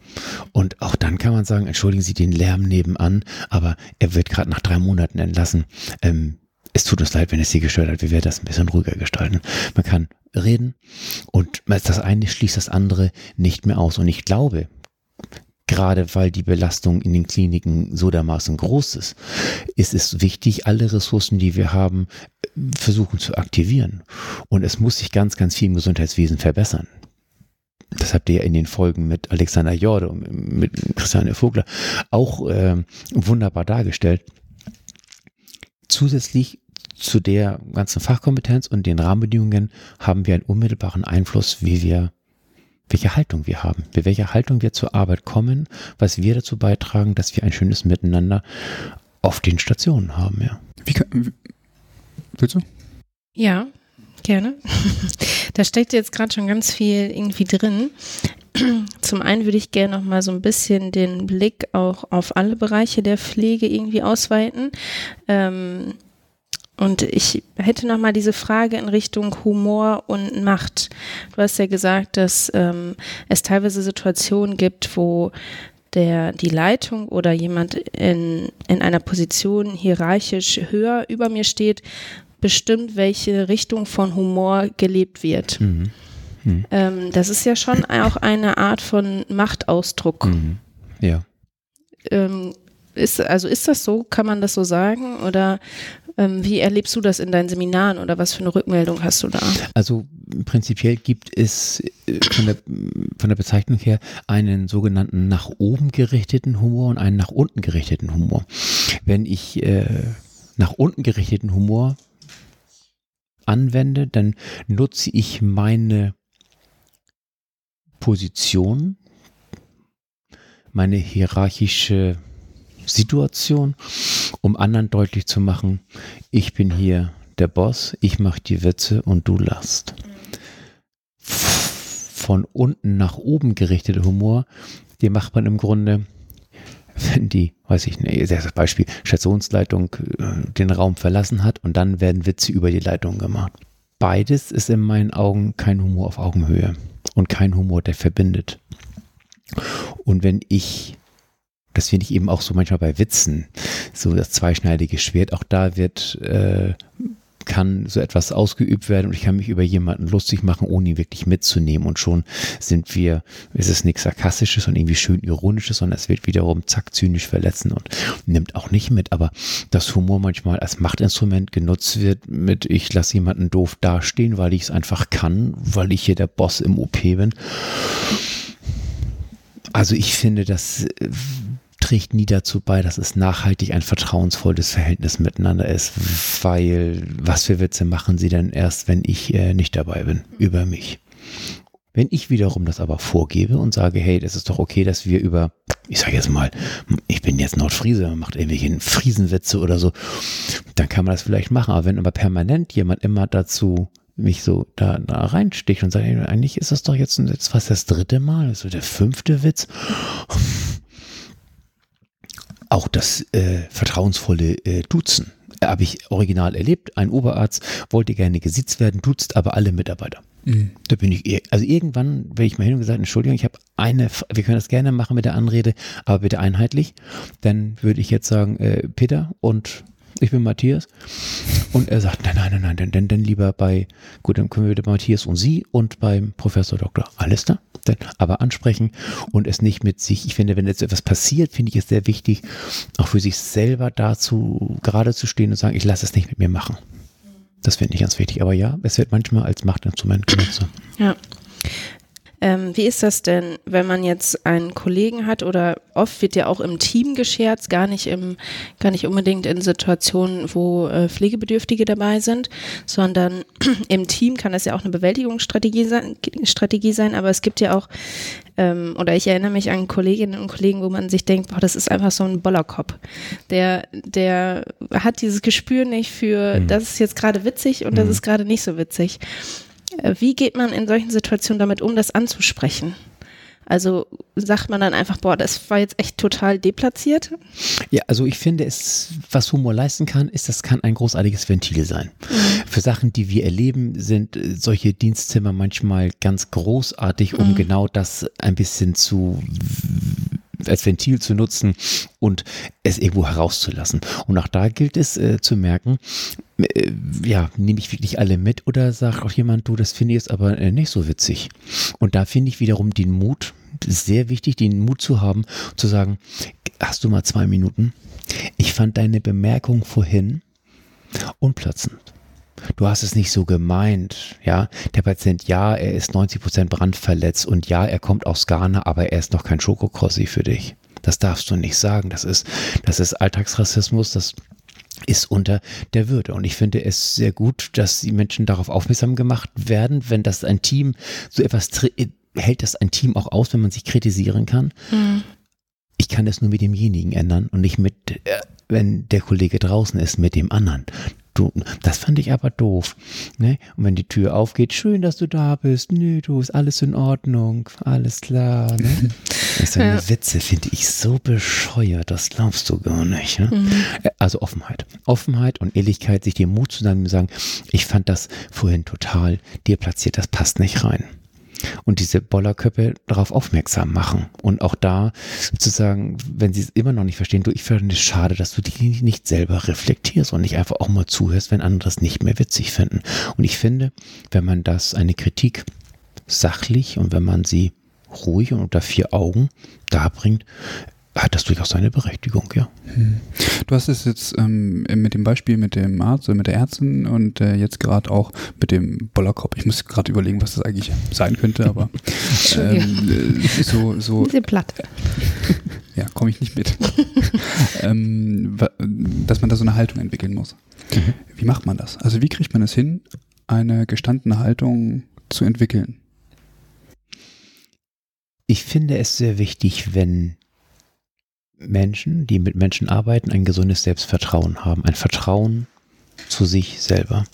Und auch dann kann man sagen, entschuldigen Sie den Lärm nebenan, aber er wird gerade nach drei Monaten entlassen. Ähm, es tut uns leid, wenn es Sie gestört hat. Wir werden das ein bisschen ruhiger gestalten. Man kann reden und das eine schließt das andere nicht mehr aus. Und ich glaube, gerade weil die Belastung in den Kliniken so dermaßen groß ist, ist es wichtig, alle Ressourcen, die wir haben, versuchen zu aktivieren. Und es muss sich ganz, ganz viel im Gesundheitswesen verbessern das habt ihr ja in den Folgen mit Alexander Jorde und mit Christiane Vogler auch äh, wunderbar dargestellt. Zusätzlich zu der ganzen Fachkompetenz und den Rahmenbedingungen haben wir einen unmittelbaren Einfluss, wie wir, welche Haltung wir haben, mit welcher Haltung wir zur Arbeit kommen, was wir dazu beitragen, dass wir ein schönes Miteinander auf den Stationen haben, ja. Wie kann, wie, willst du? Ja, Gerne. da steckt jetzt gerade schon ganz viel irgendwie drin. Zum einen würde ich gerne noch mal so ein bisschen den Blick auch auf alle Bereiche der Pflege irgendwie ausweiten. Ähm, und ich hätte noch mal diese Frage in Richtung Humor und Macht. Du hast ja gesagt, dass ähm, es teilweise Situationen gibt, wo der, die Leitung oder jemand in, in einer Position hierarchisch höher über mir steht, bestimmt, welche Richtung von Humor gelebt wird. Mhm. Mhm. Ähm, das ist ja schon auch eine Art von Machtausdruck. Mhm. Ja. Ähm, ist, also ist das so? Kann man das so sagen? Oder ähm, wie erlebst du das in deinen Seminaren oder was für eine Rückmeldung hast du da? Also prinzipiell gibt es äh, von der, von der Bezeichnung her einen sogenannten nach oben gerichteten Humor und einen nach unten gerichteten Humor. Wenn ich äh, nach unten gerichteten Humor anwende, dann nutze ich meine Position, meine hierarchische Situation, um anderen deutlich zu machen, ich bin hier der Boss, ich mache die Witze und du lachst. Von unten nach oben gerichtete Humor, den macht man im Grunde, wenn die, weiß ich nicht, das Beispiel, Stationsleitung äh, den Raum verlassen hat und dann werden Witze über die Leitung gemacht. Beides ist in meinen Augen kein Humor auf Augenhöhe und kein Humor, der verbindet. Und wenn ich, das finde ich eben auch so manchmal bei Witzen, so das zweischneidige Schwert, auch da wird äh, kann so etwas ausgeübt werden und ich kann mich über jemanden lustig machen, ohne ihn wirklich mitzunehmen. Und schon sind wir, ist es nichts Sarkastisches und irgendwie schön Ironisches, sondern es wird wiederum zack zynisch verletzen und nimmt auch nicht mit. Aber dass Humor manchmal als Machtinstrument genutzt wird, mit ich lasse jemanden doof dastehen, weil ich es einfach kann, weil ich hier der Boss im OP bin. Also ich finde, dass trägt nie dazu bei, dass es nachhaltig ein vertrauensvolles Verhältnis miteinander ist, weil was für Witze machen sie denn erst, wenn ich äh, nicht dabei bin, über mich. Wenn ich wiederum das aber vorgebe und sage, hey, das ist doch okay, dass wir über, ich sage jetzt mal, ich bin jetzt Nordfriese, man macht irgendwelche Friesenwitze oder so, dann kann man das vielleicht machen. Aber wenn aber permanent jemand immer dazu mich so da, da reinsticht und sagt, eigentlich ist das doch jetzt, jetzt fast das dritte Mal, so der fünfte Witz auch das äh, vertrauensvolle äh, Duzen habe ich original erlebt. Ein Oberarzt wollte gerne gesitzt werden, duzt aber alle Mitarbeiter. Mhm. Da bin ich, also irgendwann wenn ich mal hin und gesagt, Entschuldigung, ich habe eine, wir können das gerne machen mit der Anrede, aber bitte einheitlich. Dann würde ich jetzt sagen, äh, Peter und ich bin Matthias. Und er sagt, nein, nein, nein, nein, denn, denn, denn lieber bei, gut, dann können wir wieder Matthias und Sie und beim Professor Doktor. Alles da? Aber ansprechen und es nicht mit sich. Ich finde, wenn jetzt etwas passiert, finde ich es sehr wichtig, auch für sich selber dazu gerade zu stehen und sagen, ich lasse es nicht mit mir machen. Das finde ich ganz wichtig. Aber ja, es wird manchmal als Machtinstrument genutzt. Ja. Ähm, wie ist das denn, wenn man jetzt einen Kollegen hat oder oft wird ja auch im Team gescherzt, gar nicht im, gar nicht unbedingt in Situationen, wo äh, Pflegebedürftige dabei sind, sondern (clears throat) im Team kann das ja auch eine Bewältigungsstrategie sein, Strategie sein, aber es gibt ja auch ähm, oder ich erinnere mich an Kolleginnen und Kollegen, wo man sich denkt, boah, das ist einfach so ein Bollerkopf. Der, der hat dieses Gespür nicht für, mhm. das ist jetzt gerade witzig und mhm. das ist gerade nicht so witzig. Äh, wie geht man in solchen Situationen damit um, das anzusprechen? Also sagt man dann einfach, boah, das war jetzt echt total deplatziert? Ja, also ich finde, es, was Humor leisten kann, ist, das kann ein großartiges Ventil sein. Mhm. Für Sachen, die wir erleben, sind äh, solche Dienstzimmer manchmal ganz großartig, um mhm. genau das ein bisschen zu als Ventil zu nutzen und es irgendwo herauszulassen. Und auch da gilt es äh, zu merken, äh, ja, nehme ich wirklich alle mit oder sagt auch jemand, du, das finde ich jetzt aber äh, nicht so witzig. Und da finde ich wiederum den Mut, sehr wichtig, den Mut zu haben, zu sagen, hast du mal zwei Minuten? Ich fand deine Bemerkung vorhin unplatzend. Du hast es nicht so gemeint, ja. Der Patient, ja, er ist 90 Prozent brandverletzt und ja, er kommt aus Ghana, aber er ist noch kein Schokokrossi für dich. Das darfst du nicht sagen. Das ist, das ist Alltagsrassismus, das ist unter der Würde. Und ich finde es sehr gut, dass die Menschen darauf aufmerksam gemacht werden, wenn das ein Team so etwas hält das ein Team auch aus, wenn man sich kritisieren kann. Mhm. Ich kann das nur mit demjenigen ändern und nicht mit, äh, wenn der Kollege draußen ist, mit dem anderen. Du, das fand ich aber doof. Ne? Und wenn die Tür aufgeht, schön, dass du da bist. Nö, du ist alles in Ordnung. Alles klar. Ne? (laughs) so eine ja. Witze finde ich so bescheuert, das glaubst du gar nicht. Ne? Mhm. Äh, also Offenheit. Offenheit und Ehrlichkeit, sich dir Mut zu sagen, ich fand das vorhin total dir platziert, das passt nicht rein und diese Bollerköpfe darauf aufmerksam machen. Und auch da sozusagen, wenn sie es immer noch nicht verstehen, du, ich finde es schade, dass du dich nicht selber reflektierst und nicht einfach auch mal zuhörst, wenn andere es nicht mehr witzig finden. Und ich finde, wenn man das, eine Kritik sachlich und wenn man sie ruhig und unter vier Augen darbringt, hat das durchaus seine Berechtigung, ja. Hm. Du hast es jetzt ähm, mit dem Beispiel mit dem Arzt oder mit der Ärztin und äh, jetzt gerade auch mit dem Bollerkopf. Ich muss gerade überlegen, was das eigentlich sein könnte, aber (laughs) ähm, äh, so, so. Platte. Ja, komme ich nicht mit. (laughs) ähm, dass man da so eine Haltung entwickeln muss. Mhm. Wie macht man das? Also wie kriegt man es hin, eine gestandene Haltung zu entwickeln? Ich finde es sehr wichtig, wenn Menschen, die mit Menschen arbeiten, ein gesundes Selbstvertrauen haben, ein Vertrauen zu sich selber,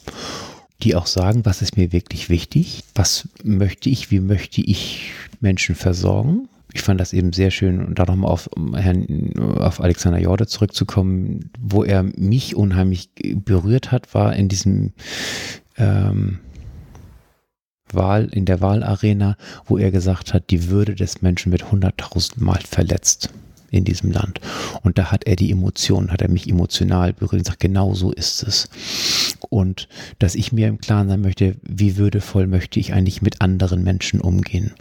die auch sagen, was ist mir wirklich wichtig, was möchte ich, wie möchte ich Menschen versorgen. Ich fand das eben sehr schön, und da nochmal auf auf Alexander Jorde zurückzukommen, wo er mich unheimlich berührt hat, war in diesem ähm, Wahl, in der Wahlarena, wo er gesagt hat, die Würde des Menschen wird hunderttausendmal verletzt in diesem Land. Und da hat er die Emotionen, hat er mich emotional berührt und sagt, genau so ist es. Und dass ich mir im Klaren sein möchte, wie würdevoll möchte ich eigentlich mit anderen Menschen umgehen.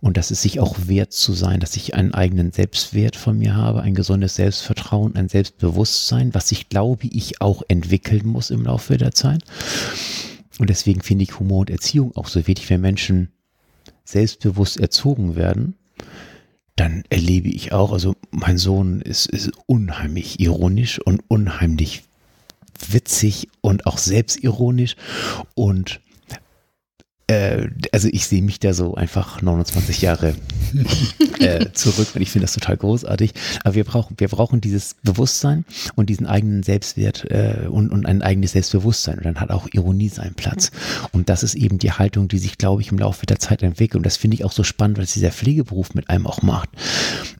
Und dass es sich auch wert zu sein, dass ich einen eigenen Selbstwert von mir habe, ein gesundes Selbstvertrauen, ein Selbstbewusstsein, was ich glaube, ich auch entwickeln muss im Laufe der Zeit. Und deswegen finde ich Humor und Erziehung auch so wichtig, wenn Menschen selbstbewusst erzogen werden, dann erlebe ich auch, also mein Sohn ist, ist unheimlich ironisch und unheimlich witzig und auch selbstironisch und äh, also ich sehe mich da so einfach 29 Jahre (laughs) äh, zurück und ich finde das total großartig. Aber wir brauchen, wir brauchen dieses Bewusstsein und diesen eigenen Selbstwert äh, und, und ein eigenes Selbstbewusstsein. Und dann hat auch Ironie seinen Platz. Und das ist eben die Haltung, die sich, glaube ich, im Laufe der Zeit entwickelt. Und das finde ich auch so spannend, weil es dieser Pflegeberuf mit einem auch macht.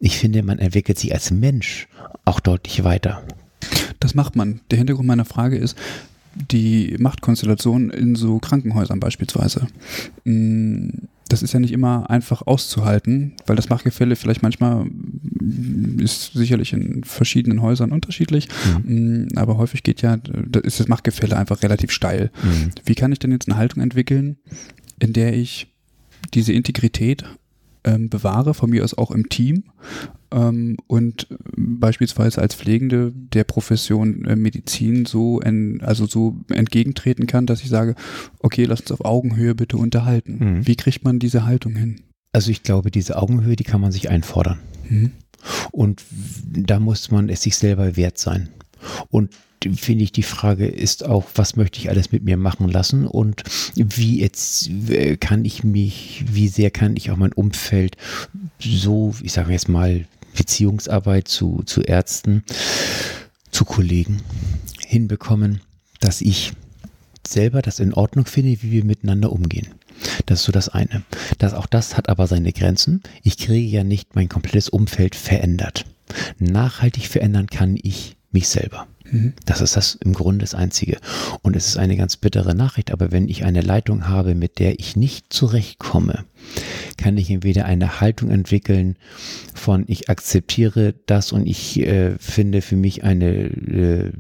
Ich finde, man entwickelt sich als Mensch auch deutlich weiter. Das macht man. Der Hintergrund meiner Frage ist, die Machtkonstellation in so Krankenhäusern beispielsweise. Mm, das ist ja nicht immer einfach auszuhalten, weil das Machtgefälle vielleicht manchmal ist sicherlich in verschiedenen Häusern unterschiedlich, mhm. aber häufig geht ja, da ist das Machtgefälle einfach relativ steil. Mhm. Wie kann ich denn jetzt eine Haltung entwickeln, in der ich diese Integrität ähm, bewahre, von mir aus auch im Team ähm, und beispielsweise als Pflegende der Profession äh, Medizin so, en, also so entgegentreten kann, dass ich sage, okay, lass uns auf Augenhöhe bitte unterhalten. Mhm. Wie kriegt man diese Haltung hin? Also ich glaube, diese Augenhöhe, die kann man sich einfordern. Mhm. Und da muss man es sich selber wert sein. Und finde ich, die Frage ist auch, was möchte ich alles mit mir machen lassen und wie jetzt kann ich mich, wie sehr kann ich auch mein Umfeld so, ich sage jetzt mal, Beziehungsarbeit zu, zu Ärzten, zu Kollegen hinbekommen, dass ich selber das in Ordnung finde, wie wir miteinander umgehen. Das ist so das eine. Das, auch das hat aber seine Grenzen. Ich kriege ja nicht mein komplettes Umfeld verändert. Nachhaltig verändern kann ich mich selber. Das ist das im Grunde das Einzige. Und es ist eine ganz bittere Nachricht, aber wenn ich eine Leitung habe, mit der ich nicht zurechtkomme, kann ich entweder eine Haltung entwickeln von ich akzeptiere das und ich äh, finde für mich eine äh,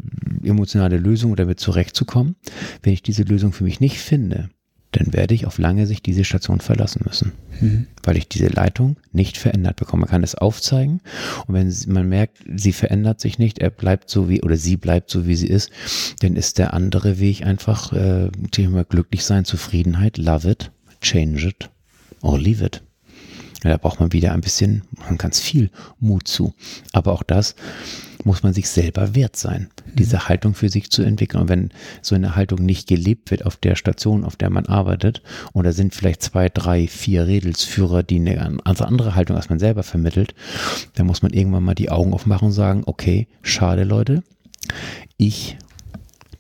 emotionale Lösung, damit zurechtzukommen. Wenn ich diese Lösung für mich nicht finde, dann werde ich auf lange Sicht diese Station verlassen müssen, mhm. weil ich diese Leitung nicht verändert bekomme. Man kann es aufzeigen und wenn man merkt, sie verändert sich nicht, er bleibt so wie oder sie bleibt so wie sie ist, dann ist der andere Weg einfach äh, Thema glücklich sein, Zufriedenheit, love it, change it or leave it. Da braucht man wieder ein bisschen, ganz viel Mut zu. Aber auch das muss man sich selber wert sein, diese mhm. Haltung für sich zu entwickeln. Und wenn so eine Haltung nicht gelebt wird auf der Station, auf der man arbeitet, und da sind vielleicht zwei, drei, vier Redelsführer, die eine andere Haltung als man selber vermittelt, dann muss man irgendwann mal die Augen aufmachen und sagen, okay, schade Leute, ich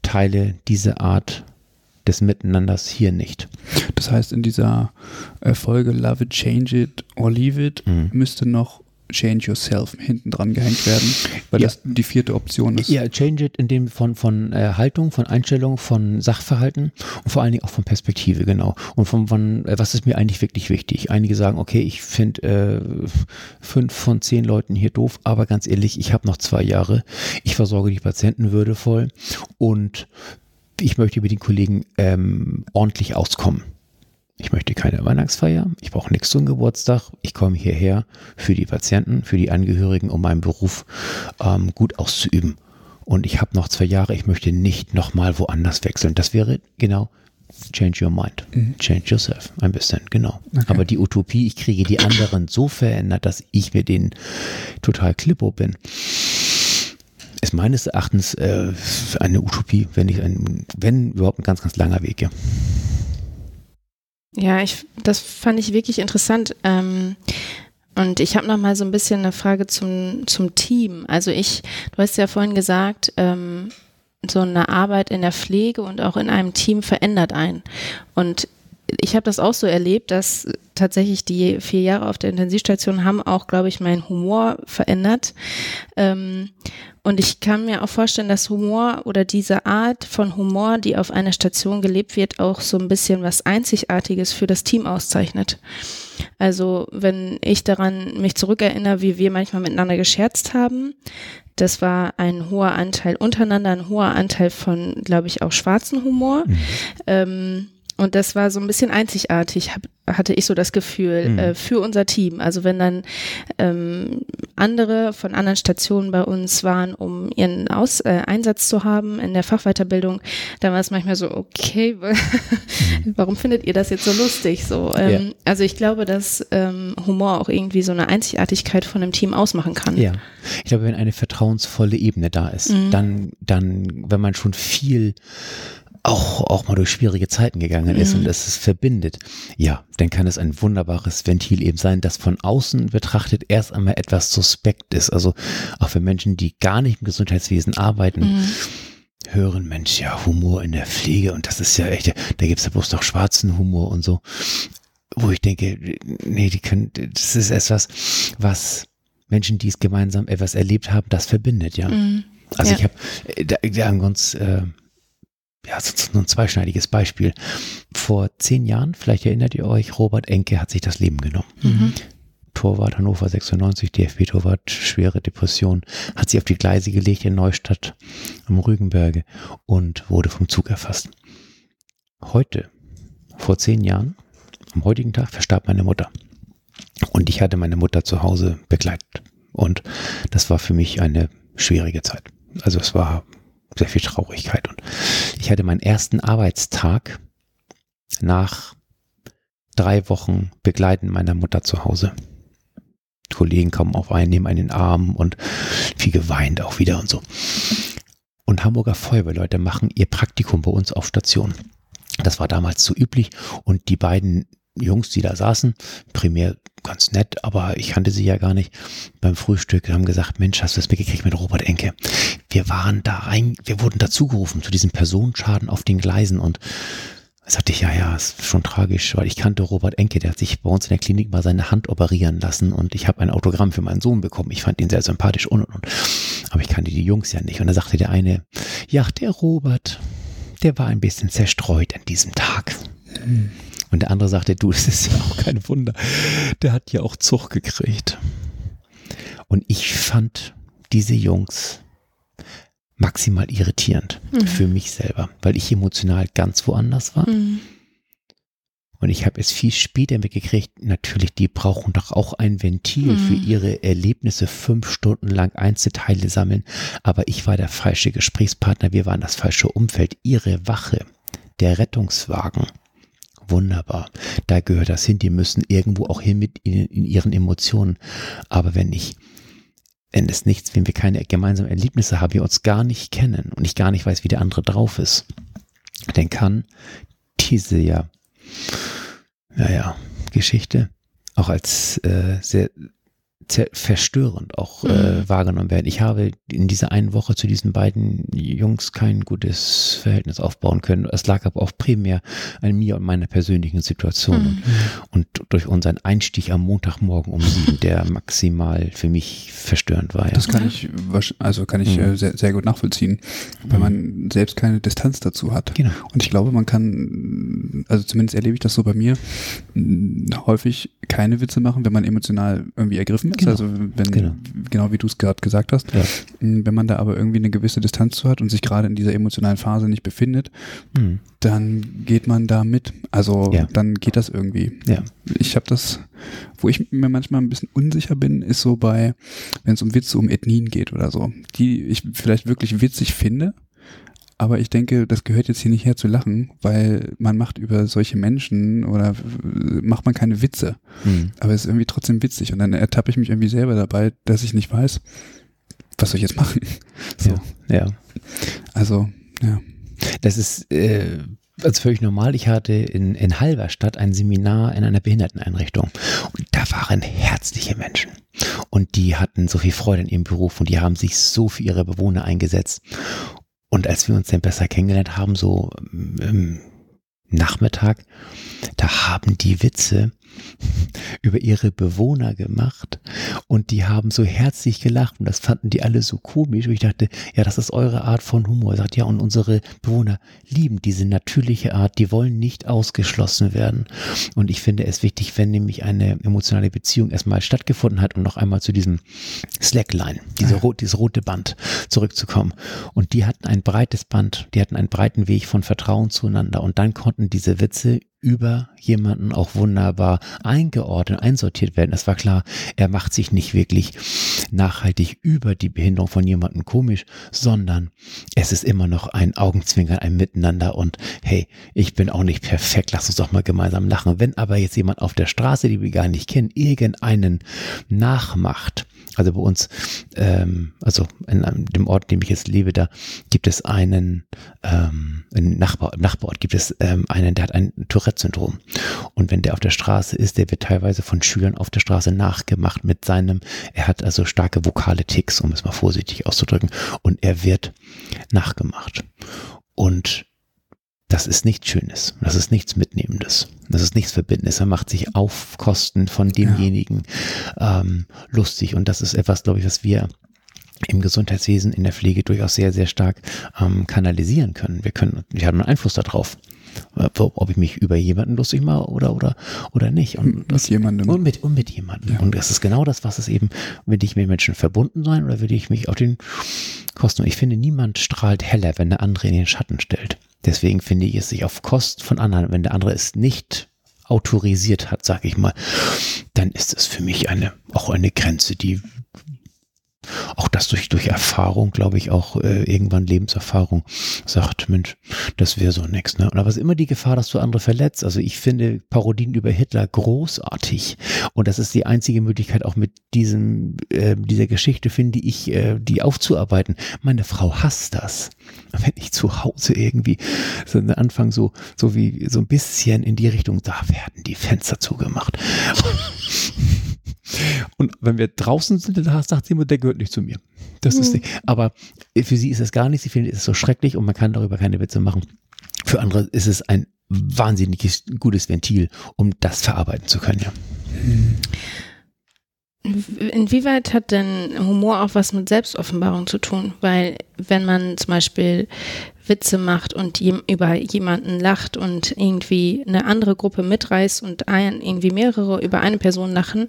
teile diese Art des Miteinanders hier nicht. Das heißt, in dieser Folge Love It, Change It or Leave It mhm. müsste noch Change Yourself hinten dran gehängt werden, weil ja. das die vierte Option ist. Ja, Change It in dem von, von äh, Haltung, von Einstellung, von Sachverhalten und vor allen Dingen auch von Perspektive, genau. Und von, von äh, was ist mir eigentlich wirklich wichtig? Einige sagen, okay, ich finde äh, fünf von zehn Leuten hier doof, aber ganz ehrlich, ich habe noch zwei Jahre. Ich versorge die Patienten würdevoll und ich möchte über den Kollegen ähm, ordentlich auskommen. Ich möchte keine Weihnachtsfeier, ich brauche nichts zum Geburtstag. Ich komme hierher für die Patienten, für die Angehörigen, um meinen Beruf ähm, gut auszuüben. Und ich habe noch zwei Jahre, ich möchte nicht nochmal woanders wechseln. Das wäre genau Change your mind. Mhm. Change yourself. Ein bisschen, genau. Okay. Aber die Utopie, ich kriege die anderen so verändert, dass ich mit denen total klippo bin ist meines Erachtens äh, eine Utopie, wenn nicht ein, wenn überhaupt ein ganz, ganz langer Weg, ja. Ja, ich, das fand ich wirklich interessant. Ähm, und ich habe noch mal so ein bisschen eine Frage zum, zum Team. Also ich, du hast ja vorhin gesagt, ähm, so eine Arbeit in der Pflege und auch in einem Team verändert einen. Und ich habe das auch so erlebt, dass tatsächlich die vier Jahre auf der Intensivstation haben auch, glaube ich, meinen Humor verändert. Ähm, und ich kann mir auch vorstellen, dass Humor oder diese Art von Humor, die auf einer Station gelebt wird, auch so ein bisschen was Einzigartiges für das Team auszeichnet. Also wenn ich daran mich zurückerinnere, wie wir manchmal miteinander gescherzt haben, das war ein hoher Anteil untereinander, ein hoher Anteil von, glaube ich, auch schwarzen Humor. Mhm. Ähm, und das war so ein bisschen einzigartig, hab, hatte ich so das Gefühl, mhm. äh, für unser Team. Also wenn dann ähm, andere von anderen Stationen bei uns waren, um ihren Aus, äh, Einsatz zu haben in der Fachweiterbildung, dann war es manchmal so, okay, (laughs) mhm. warum findet ihr das jetzt so lustig? So, ähm, ja. Also ich glaube, dass ähm, Humor auch irgendwie so eine Einzigartigkeit von einem Team ausmachen kann. Ja, ich glaube, wenn eine vertrauensvolle Ebene da ist, mhm. dann, dann, wenn man schon viel auch, auch mal durch schwierige Zeiten gegangen ist mhm. und es verbindet, ja, dann kann es ein wunderbares Ventil eben sein, das von außen betrachtet erst einmal etwas suspekt ist. Also auch für Menschen, die gar nicht im Gesundheitswesen arbeiten. Mhm hören, Mensch, ja, Humor in der Pflege und das ist ja echt, da gibt es ja bloß noch schwarzen Humor und so, wo ich denke, nee, die können, das ist etwas, was Menschen, die es gemeinsam etwas erlebt haben, das verbindet, ja. Mhm. Also ja. ich habe, da, da ganz, äh, ja, so ein zweischneidiges Beispiel. vor zehn Jahren, vielleicht erinnert ihr euch, Robert Enke hat sich das Leben genommen. Mhm. Torwart Hannover 96, DFB-Torwart, schwere Depression, hat sich auf die Gleise gelegt in Neustadt am Rügenberge und wurde vom Zug erfasst. Heute, vor zehn Jahren, am heutigen Tag, verstarb meine Mutter. Und ich hatte meine Mutter zu Hause begleitet. Und das war für mich eine schwierige Zeit. Also es war sehr viel Traurigkeit. Und ich hatte meinen ersten Arbeitstag nach drei Wochen Begleiten meiner Mutter zu Hause. Kollegen kommen auf einen, nehmen einen in den Arm und viel geweint auch wieder und so. Und Hamburger Feuerwehrleute machen ihr Praktikum bei uns auf Station. Das war damals so üblich und die beiden Jungs, die da saßen, primär ganz nett, aber ich kannte sie ja gar nicht, beim Frühstück haben gesagt, Mensch, hast du das mitgekriegt mit Robert Enke? Wir waren da rein, wir wurden dazugerufen zu diesem Personenschaden auf den Gleisen und sagte ich, ja, ja, ist schon tragisch, weil ich kannte Robert Enke, der hat sich bei uns in der Klinik mal seine Hand operieren lassen und ich habe ein Autogramm für meinen Sohn bekommen. Ich fand ihn sehr sympathisch und, und, und. Aber ich kannte die Jungs ja nicht. Und da sagte der eine, ja, der Robert, der war ein bisschen zerstreut an diesem Tag. Mhm. Und der andere sagte, du, das ist ja auch kein Wunder. Der hat ja auch Zug gekriegt. Und ich fand diese Jungs maximal irritierend mhm. für mich selber, weil ich emotional ganz woanders war. Mhm. Und ich habe es viel später mitgekriegt, natürlich, die brauchen doch auch ein Ventil mhm. für ihre Erlebnisse fünf Stunden lang Einzelteile sammeln. Aber ich war der falsche Gesprächspartner, wir waren das falsche Umfeld. Ihre Wache, der Rettungswagen, wunderbar. Da gehört das hin, die müssen irgendwo auch hin mit in, in ihren Emotionen. Aber wenn ich wenn es nichts, wenn wir keine gemeinsamen Erlebnisse haben, wir uns gar nicht kennen und ich gar nicht weiß, wie der andere drauf ist, dann kann diese ja, naja, Geschichte auch als äh, sehr verstörend auch äh, mhm. wahrgenommen werden. Ich habe in dieser einen Woche zu diesen beiden Jungs kein gutes Verhältnis aufbauen können. Es lag aber auch primär an mir und meiner persönlichen Situation mhm. und durch unseren Einstieg am Montagmorgen um sieben, der maximal für mich verstörend war. Ja. Das kann ich, also kann ich mhm. sehr, sehr gut nachvollziehen, weil man selbst keine Distanz dazu hat. Genau. Und ich glaube, man kann, also zumindest erlebe ich das so bei mir, häufig keine Witze machen, wenn man emotional irgendwie ergriffen ist Genau. Also wenn, genau, genau wie du es gerade gesagt hast, ja. wenn man da aber irgendwie eine gewisse Distanz zu hat und sich gerade in dieser emotionalen Phase nicht befindet, mhm. dann geht man da mit. Also ja. dann geht das irgendwie. Ja. Ich habe das, wo ich mir manchmal ein bisschen unsicher bin, ist so bei, wenn es um Witze um Ethnien geht oder so, die ich vielleicht wirklich witzig finde, aber ich denke, das gehört jetzt hier nicht her zu lachen, weil man macht über solche Menschen oder macht man keine Witze. Mhm. Aber es ist irgendwie trotzdem witzig. Und dann ertappe ich mich irgendwie selber dabei, dass ich nicht weiß, was soll ich jetzt machen? (laughs) So. Ja, ja. Also, ja. Das ist äh, also völlig normal. Ich hatte in, in Halberstadt ein Seminar in einer Behinderteneinrichtung. Und da waren herzliche Menschen. Und die hatten so viel Freude in ihrem Beruf und die haben sich so für ihre Bewohner eingesetzt. Und als wir uns dann besser kennengelernt haben, so im Nachmittag, da haben die Witze (laughs) über ihre Bewohner gemacht und die haben so herzlich gelacht und das fanden die alle so komisch. Und ich dachte, ja, das ist eure Art von Humor. Er sagt, ja, und unsere Bewohner lieben diese natürliche Art, die wollen nicht ausgeschlossen werden. Und ich finde es wichtig, wenn nämlich eine emotionale Beziehung erstmal stattgefunden hat und noch einmal zu diesem Slackline, diese ja. rot, dieses rote Band zurückzukommen. Und die hatten ein breites Band, die hatten einen breiten Weg von Vertrauen zueinander und dann konnten diese Witze über jemanden auch wunderbar eingeordnet, einsortiert werden. Es war klar, er macht sich nicht wirklich nachhaltig über die Behinderung von jemandem komisch, sondern es ist immer noch ein Augenzwinkern, ein Miteinander und hey, ich bin auch nicht perfekt, lass uns doch mal gemeinsam lachen. Wenn aber jetzt jemand auf der Straße, die wir gar nicht kennen, irgendeinen nachmacht, also bei uns, ähm, also in, in dem Ort, in dem ich jetzt lebe, da gibt es einen, ähm, im, Nachbar, Nachbarort gibt es ähm, einen, der hat ein Tourette-Syndrom. Und wenn der auf der Straße ist, der wird teilweise von Schülern auf der Straße nachgemacht mit seinem, er hat also starke vokale Ticks, um es mal vorsichtig auszudrücken, und er wird nachgemacht. Und das ist nichts Schönes. Das ist nichts Mitnehmendes. Das ist nichts Verbindendes. Er macht sich auf Kosten von demjenigen ja. ähm, lustig. Und das ist etwas, glaube ich, was wir im Gesundheitswesen, in der Pflege durchaus sehr, sehr stark ähm, kanalisieren können. Wir können, wir haben einen Einfluss darauf. Ob ich mich über jemanden lustig mache oder, oder, oder nicht. Und mit das, jemandem. Und mit, und mit jemandem. Ja. Und das ist genau das, was es eben, will ich mit Menschen verbunden sein oder will ich mich auf den Kosten. Ich finde, niemand strahlt heller, wenn der andere in den Schatten stellt. Deswegen finde ich es sich auf Kosten von anderen, wenn der andere es nicht autorisiert hat, sag ich mal, dann ist es für mich eine, auch eine Grenze, die auch das durch, durch Erfahrung, glaube ich, auch äh, irgendwann Lebenserfahrung sagt, Mensch, das wäre so nix. Ne? Oder was immer die Gefahr, dass du andere verletzt. Also ich finde Parodien über Hitler großartig. Und das ist die einzige Möglichkeit, auch mit diesem, äh, dieser Geschichte, finde ich, äh, die aufzuarbeiten. Meine Frau hasst das. Wenn ich zu Hause irgendwie so Anfang so, so wie so ein bisschen in die Richtung, da werden die Fenster zugemacht. Und wenn wir draußen sind, dann sagt sie immer, der gehört nicht zu mir. Das mhm. ist nicht. Aber für sie ist es gar nicht. Sie findet es so schrecklich und man kann darüber keine Witze machen. Für andere ist es ein wahnsinnig gutes Ventil, um das verarbeiten zu können, ja. Inwieweit hat denn Humor auch was mit Selbstoffenbarung zu tun? Weil wenn man zum Beispiel Witze macht und über jemanden lacht und irgendwie eine andere Gruppe mitreißt und ein, irgendwie mehrere über eine Person lachen,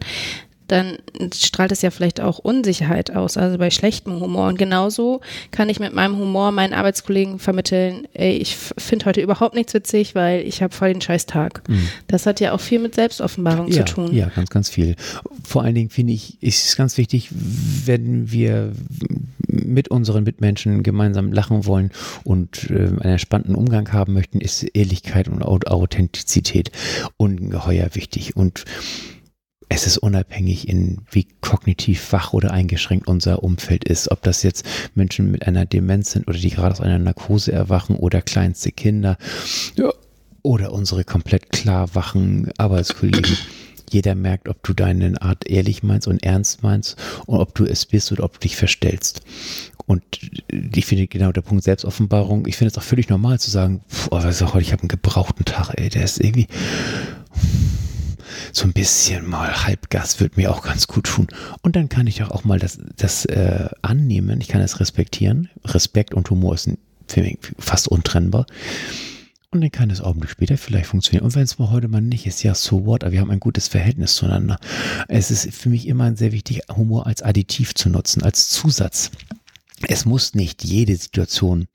dann strahlt es ja vielleicht auch Unsicherheit aus, also bei schlechtem Humor. Und genauso kann ich mit meinem Humor meinen Arbeitskollegen vermitteln, ey, ich finde heute überhaupt nichts witzig, weil ich habe voll den scheiß Tag. Mhm. Das hat ja auch viel mit Selbstoffenbarung ja, zu tun. Ja, ganz, ganz viel. Vor allen Dingen finde ich, ist es ganz wichtig, wenn wir mit unseren Mitmenschen gemeinsam lachen wollen und äh, einen entspannten Umgang haben möchten, ist Ehrlichkeit und Authentizität ungeheuer wichtig. Und es ist unabhängig, in wie kognitiv wach oder eingeschränkt unser Umfeld ist. Ob das jetzt Menschen mit einer Demenz sind oder die gerade aus einer Narkose erwachen oder kleinste Kinder ja. oder unsere komplett klar wachen Arbeitskollegen. Jeder merkt, ob du deine Art ehrlich meinst und ernst meinst und ob du es bist oder ob du dich verstellst. Und ich finde genau der Punkt Selbstoffenbarung, ich finde es auch völlig normal zu sagen, du, heute, ich habe einen gebrauchten Tag, ey, der ist irgendwie so ein bisschen mal Halbgas wird mir auch ganz gut tun. Und dann kann ich auch mal das, das äh, annehmen, ich kann es respektieren. Respekt und Humor ist für mich fast untrennbar. Und dann kann es Augenblick später vielleicht funktionieren. Und wenn es mal heute mal nicht ist, ja, so what, aber wir haben ein gutes Verhältnis zueinander. Es ist für mich immer sehr wichtig, Humor als Additiv zu nutzen, als Zusatz. Es muss nicht jede Situation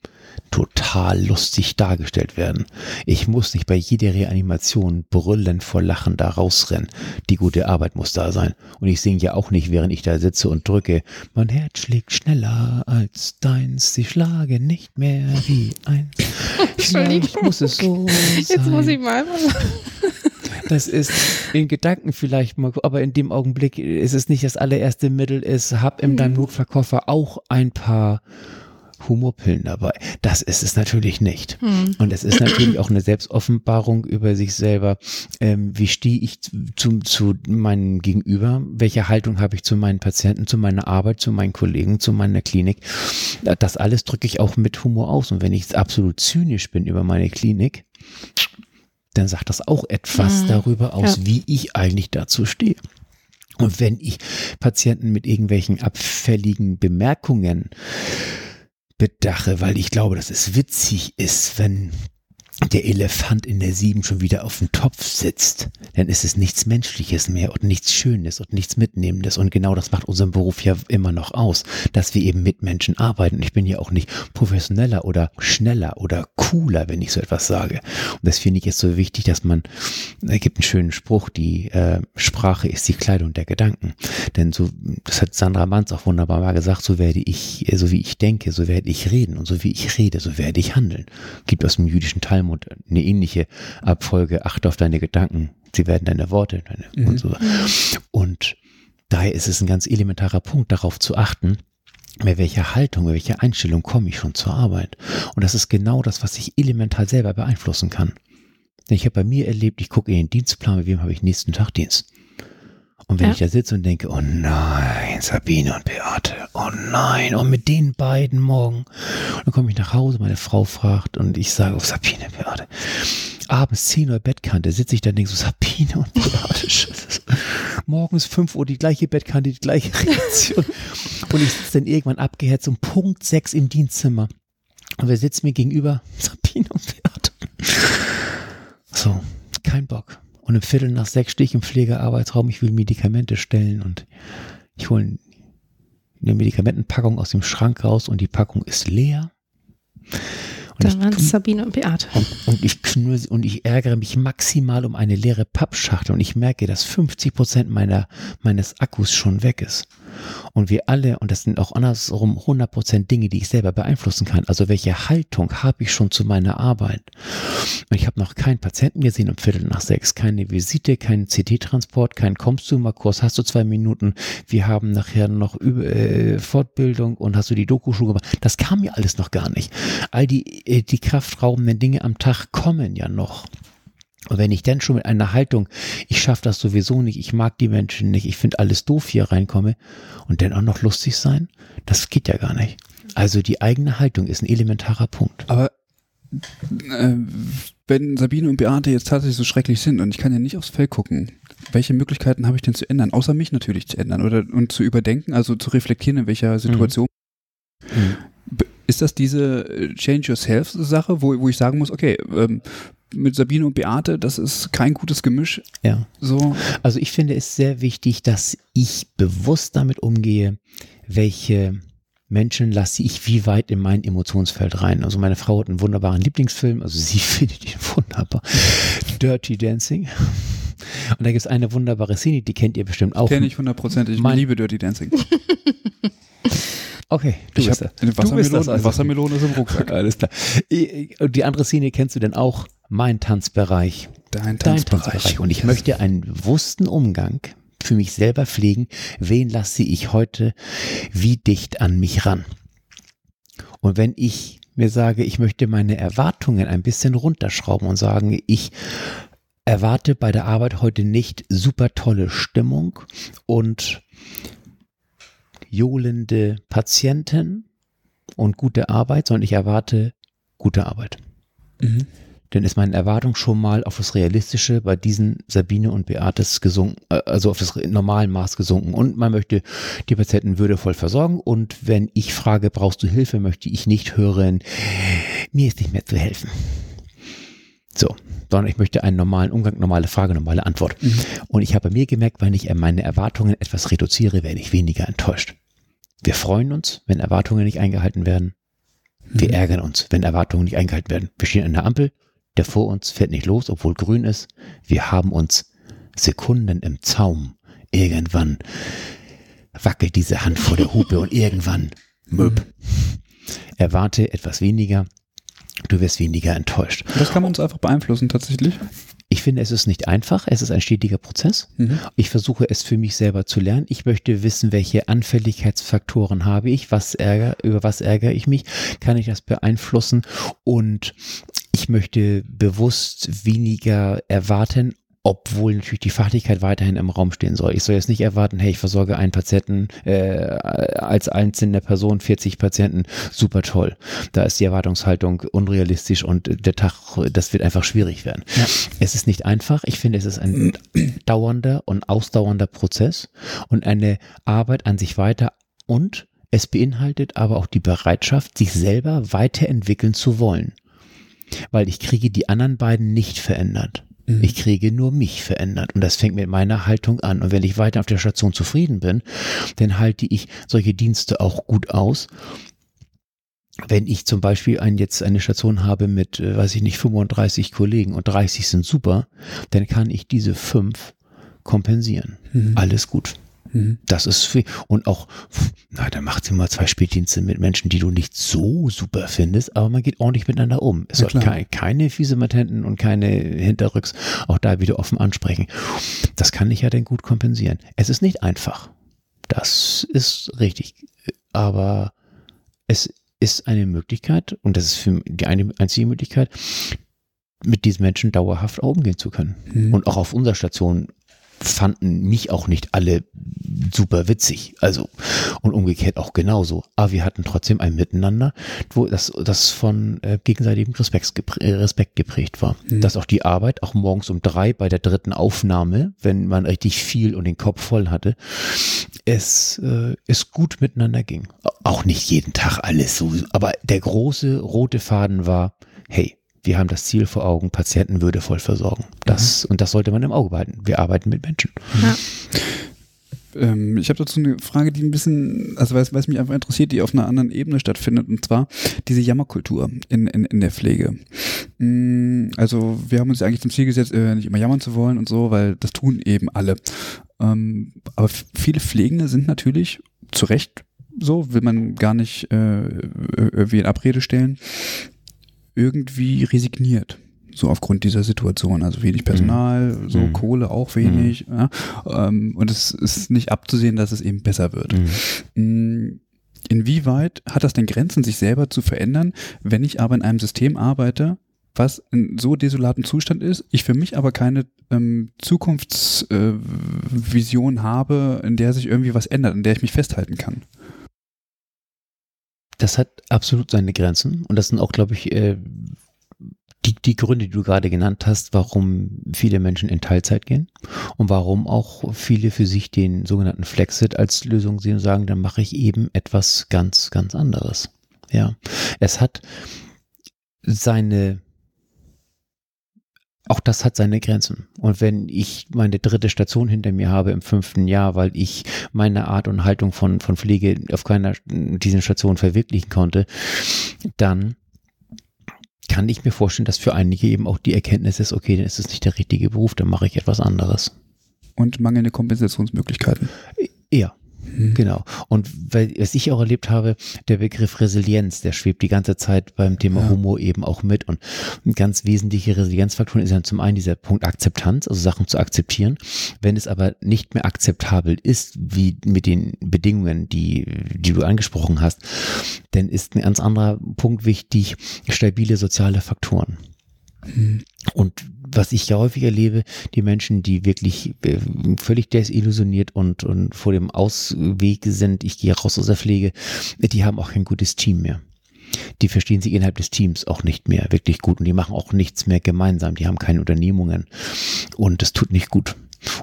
total lustig dargestellt werden. Ich muss nicht bei jeder Reanimation brüllend vor Lachen da rausrennen. Die gute Arbeit muss da sein. Und ich singe ja auch nicht, während ich da sitze und drücke. Mein Herz schlägt schneller als deins. Sie schlagen nicht mehr wie eins. (laughs) Vielleicht muss es so sein. Jetzt muss ich mal. (laughs) Das ist in Gedanken vielleicht mal, aber in dem Augenblick ist es nicht das allererste Mittel. Es hab in deinem mhm. Notfallkoffer auch ein paar Humorpillen dabei. Das ist es natürlich nicht. Hm. Und es ist natürlich auch eine Selbstoffenbarung über sich selber. Ähm, wie stehe ich zu, zu meinem Gegenüber? Welche Haltung habe ich zu meinen Patienten, zu meiner Arbeit, zu meinen Kollegen, zu meiner Klinik? Das alles drücke ich auch mit Humor aus. Und wenn ich absolut zynisch bin über meine Klinik, dann sagt das auch etwas hm. darüber aus, ja. wie ich eigentlich dazu stehe. Und wenn ich Patienten mit irgendwelchen abfälligen Bemerkungen bedache, weil ich glaube, dass es witzig ist, wenn der Elefant in der Sieben schon wieder auf dem Topf sitzt, dann ist es nichts Menschliches mehr und nichts Schönes und nichts Mitnehmendes. Und genau das macht unseren Beruf ja immer noch aus, dass wir eben mit Menschen arbeiten. Und ich bin ja auch nicht professioneller oder schneller oder cooler, wenn ich so etwas sage. Und das finde ich jetzt so wichtig, dass man, es gibt einen schönen Spruch, die äh, Sprache ist die Kleidung der Gedanken. Denn so, das hat Sandra Manz auch wunderbar mal gesagt, so werde ich, so wie ich denke, so werde ich reden. Und so wie ich rede, so werde ich handeln. Gibt aus dem jüdischen Teil Talmud eine ähnliche Abfolge, achte auf deine Gedanken, sie werden deine Worte deine mhm. und so. Und daher ist es ein ganz elementarer Punkt, darauf zu achten, mit welcher Haltung, mit welcher Einstellung komme ich schon zur Arbeit. Und das ist genau das, was ich elementar selber beeinflussen kann. Denn ich habe bei mir erlebt, ich gucke in den Dienstplan, mit wem habe ich nächsten Tag Dienst. Und wenn ja. ich da sitze und denke, oh nein, Sabine und Beate, oh nein, und mit den beiden morgen. Und dann komme ich nach Hause, meine Frau fragt und ich sage, oh Sabine, Beate. Abends 10 Uhr Bettkante sitze ich da und denke so, Sabine und Beate, (laughs) morgens 5 Uhr die gleiche Bettkante, die gleiche Reaktion. und ich sitze dann irgendwann abgehetzt um Punkt 6 im Dienstzimmer. Und wer sitzt mir gegenüber? Sabine und Beate. So, kein Bock. Und im Viertel nach sechs stehe ich im Pflegearbeitsraum, ich will Medikamente stellen und ich hole eine Medikamentenpackung aus dem Schrank raus und die Packung ist leer. Und Dann waren Sabine und Beate. Und, und, ich knurre und ich ärgere mich maximal um eine leere Pappschachtel und ich merke, dass 50 Prozent meiner, meines Akkus schon weg ist. Und wir alle, und das sind auch andersrum 100% Dinge, die ich selber beeinflussen kann. Also welche Haltung habe ich schon zu meiner Arbeit? Und ich habe noch keinen Patienten gesehen um Viertel nach sechs, keine Visite, keinen CT-Transport, keinen kommst du mal Kurs, hast du zwei Minuten, wir haben nachher noch äh, Fortbildung und hast du die Doku-Schule gemacht. Das kam mir alles noch gar nicht. All die, äh, die kraftraubenden Dinge am Tag kommen ja noch. Und wenn ich dann schon mit einer Haltung, ich schaffe das sowieso nicht, ich mag die Menschen nicht, ich finde alles doof hier reinkomme und dann auch noch lustig sein, das geht ja gar nicht. Also die eigene Haltung ist ein elementarer Punkt. Aber äh, wenn Sabine und Beate jetzt tatsächlich so schrecklich sind und ich kann ja nicht aufs Feld gucken, welche Möglichkeiten habe ich denn zu ändern, außer mich natürlich zu ändern oder und zu überdenken, also zu reflektieren, in welcher Situation. Mhm. Ist das diese Change Yourself Sache, wo, wo ich sagen muss, okay, ähm, mit Sabine und Beate, das ist kein gutes Gemisch. Ja. So. Also ich finde es sehr wichtig, dass ich bewusst damit umgehe, welche Menschen lasse ich wie weit in mein Emotionsfeld rein. Also meine Frau hat einen wunderbaren Lieblingsfilm, also sie (laughs) findet ihn wunderbar. Dirty Dancing. Und da gibt es eine wunderbare Szene, die kennt ihr bestimmt auch. Kenne ich hundertprozentig. Ich liebe Dirty Dancing. Okay, du ich bist. Eine Wassermelone, also. Wassermelone ist im Rucksack. Alles klar. Und die andere Szene kennst du denn auch? Mein Tanzbereich. Dein Tanzbereich. Dein Tanzbereich. Und ich yes. möchte einen bewussten Umgang für mich selber pflegen. Wen lasse ich heute wie dicht an mich ran? Und wenn ich mir sage, ich möchte meine Erwartungen ein bisschen runterschrauben und sagen, ich erwarte bei der Arbeit heute nicht super tolle Stimmung und johlende Patienten und gute Arbeit, sondern ich erwarte gute Arbeit. Mhm. Dann ist meine Erwartung schon mal auf das Realistische bei diesen Sabine und Beates gesunken, äh, also auf das normalen Maß gesunken. Und man möchte die Patienten würdevoll versorgen. Und wenn ich frage, brauchst du Hilfe, möchte ich nicht hören, mir ist nicht mehr zu helfen. So, sondern ich möchte einen normalen Umgang, normale Frage, normale Antwort. Mhm. Und ich habe mir gemerkt, wenn ich meine Erwartungen etwas reduziere, werde ich weniger enttäuscht. Wir freuen uns, wenn Erwartungen nicht eingehalten werden. Wir mhm. ärgern uns, wenn Erwartungen nicht eingehalten werden. Wir stehen an der Ampel, der vor uns fährt nicht los, obwohl grün ist. Wir haben uns Sekunden im Zaum. Irgendwann wackelt diese Hand vor der Hupe und irgendwann (laughs) möb. Erwarte etwas weniger, du wirst weniger enttäuscht. Das kann man uns einfach beeinflussen tatsächlich. Ich finde, es ist nicht einfach, es ist ein stetiger Prozess. Mhm. Ich versuche es für mich selber zu lernen. Ich möchte wissen, welche Anfälligkeitsfaktoren habe ich, was ärger, über was ärgere ich mich, kann ich das beeinflussen und ich möchte bewusst weniger erwarten obwohl natürlich die Fachlichkeit weiterhin im Raum stehen soll. Ich soll jetzt nicht erwarten, hey, ich versorge einen Patienten äh, als einzelne Person 40 Patienten, super toll. Da ist die Erwartungshaltung unrealistisch und der Tag, das wird einfach schwierig werden. Ja. Es ist nicht einfach. Ich finde, es ist ein dauernder und ausdauernder Prozess und eine Arbeit an sich weiter und es beinhaltet aber auch die Bereitschaft, sich selber weiterentwickeln zu wollen. Weil ich kriege die anderen beiden nicht verändert. Mhm. Ich kriege nur mich verändert. Und das fängt mit meiner Haltung an. Und wenn ich weiter auf der Station zufrieden bin, dann halte ich solche Dienste auch gut aus. Wenn ich zum Beispiel ein, jetzt eine Station habe mit, äh, weiß ich nicht, 35 Kollegen und 30 sind super, dann kann ich diese fünf kompensieren. Mhm. Alles gut. Mhm. Das ist viel. Und auch, na, dann macht sie mal zwei Spätdienste mit Menschen, die du nicht so super findest, aber man geht ordentlich miteinander um. Es ja, soll keine, keine fiese Matenten und keine Hinterrücks auch da wieder offen ansprechen. Das kann ich ja dann gut kompensieren. Es ist nicht einfach. Das ist richtig. Aber es ist eine Möglichkeit, und das ist für die eine einzige Möglichkeit, mit diesen Menschen dauerhaft umgehen zu können. Mhm. Und auch auf unserer Station fanden mich auch nicht alle super witzig. Also, und umgekehrt auch genauso. Aber wir hatten trotzdem ein Miteinander, wo das, das von äh, gegenseitigem Respekt, äh, Respekt geprägt war. Mhm. Dass auch die Arbeit, auch morgens um drei bei der dritten Aufnahme, wenn man richtig viel und den Kopf voll hatte, es, äh, es gut miteinander ging. Auch nicht jeden Tag alles so, aber der große rote Faden war, hey, wir haben das Ziel vor Augen, Patienten würdevoll versorgen. Das, mhm. Und das sollte man im Auge behalten. Wir arbeiten mit Menschen. Ja. Ähm, ich habe dazu eine Frage, die ein bisschen, also weil es mich einfach interessiert, die auf einer anderen Ebene stattfindet, und zwar diese Jammerkultur in, in, in der Pflege. Mm, also wir haben uns eigentlich zum Ziel gesetzt, äh, nicht immer jammern zu wollen und so, weil das tun eben alle. Ähm, aber viele Pflegende sind natürlich zu Recht so, will man gar nicht äh, irgendwie in Abrede stellen, irgendwie resigniert so aufgrund dieser Situation. Also wenig Personal, mhm. so mhm. Kohle auch wenig. Mhm. Ja, ähm, und es ist nicht abzusehen, dass es eben besser wird. Mhm. Mm, inwieweit hat das denn Grenzen, sich selber zu verändern, wenn ich aber in einem System arbeite, was in so desolaten Zustand ist, ich für mich aber keine ähm, Zukunftsvision äh, habe, in der sich irgendwie was ändert, in der ich mich festhalten kann? Das hat absolut seine Grenzen und das sind auch, glaube ich, äh, die, die Gründe, die du gerade genannt hast, warum viele Menschen in Teilzeit gehen und warum auch viele für sich den sogenannten Flexit als Lösung sehen und sagen, dann mache ich eben etwas ganz, ganz anderes. Ja, es hat seine auch das hat seine Grenzen. Und wenn ich meine dritte Station hinter mir habe im fünften Jahr, weil ich meine Art und Haltung von, von Pflege auf keiner dieser Station verwirklichen konnte, dann kann ich mir vorstellen, dass für einige eben auch die Erkenntnis ist, okay, dann ist es nicht der richtige Beruf, dann mache ich etwas anderes. Und mangelnde Kompensationsmöglichkeiten. Ja, Mhm. Genau. Und weil, was ich auch erlebt habe, der Begriff Resilienz, der schwebt die ganze Zeit beim Thema ja. Homo eben auch mit. Und ein ganz wesentlicher Resilienzfaktor ist ja zum einen dieser Punkt Akzeptanz, also Sachen zu akzeptieren. Wenn es aber nicht mehr akzeptabel ist, wie mit den Bedingungen, die, die du angesprochen hast, dann ist ein ganz anderer Punkt wichtig, stabile soziale Faktoren. Und was ich ja häufig erlebe, die Menschen, die wirklich äh, völlig desillusioniert und, und vor dem Ausweg sind, ich gehe raus aus der Pflege, die haben auch kein gutes Team mehr. Die verstehen sich innerhalb des Teams auch nicht mehr wirklich gut und die machen auch nichts mehr gemeinsam. Die haben keine Unternehmungen und das tut nicht gut.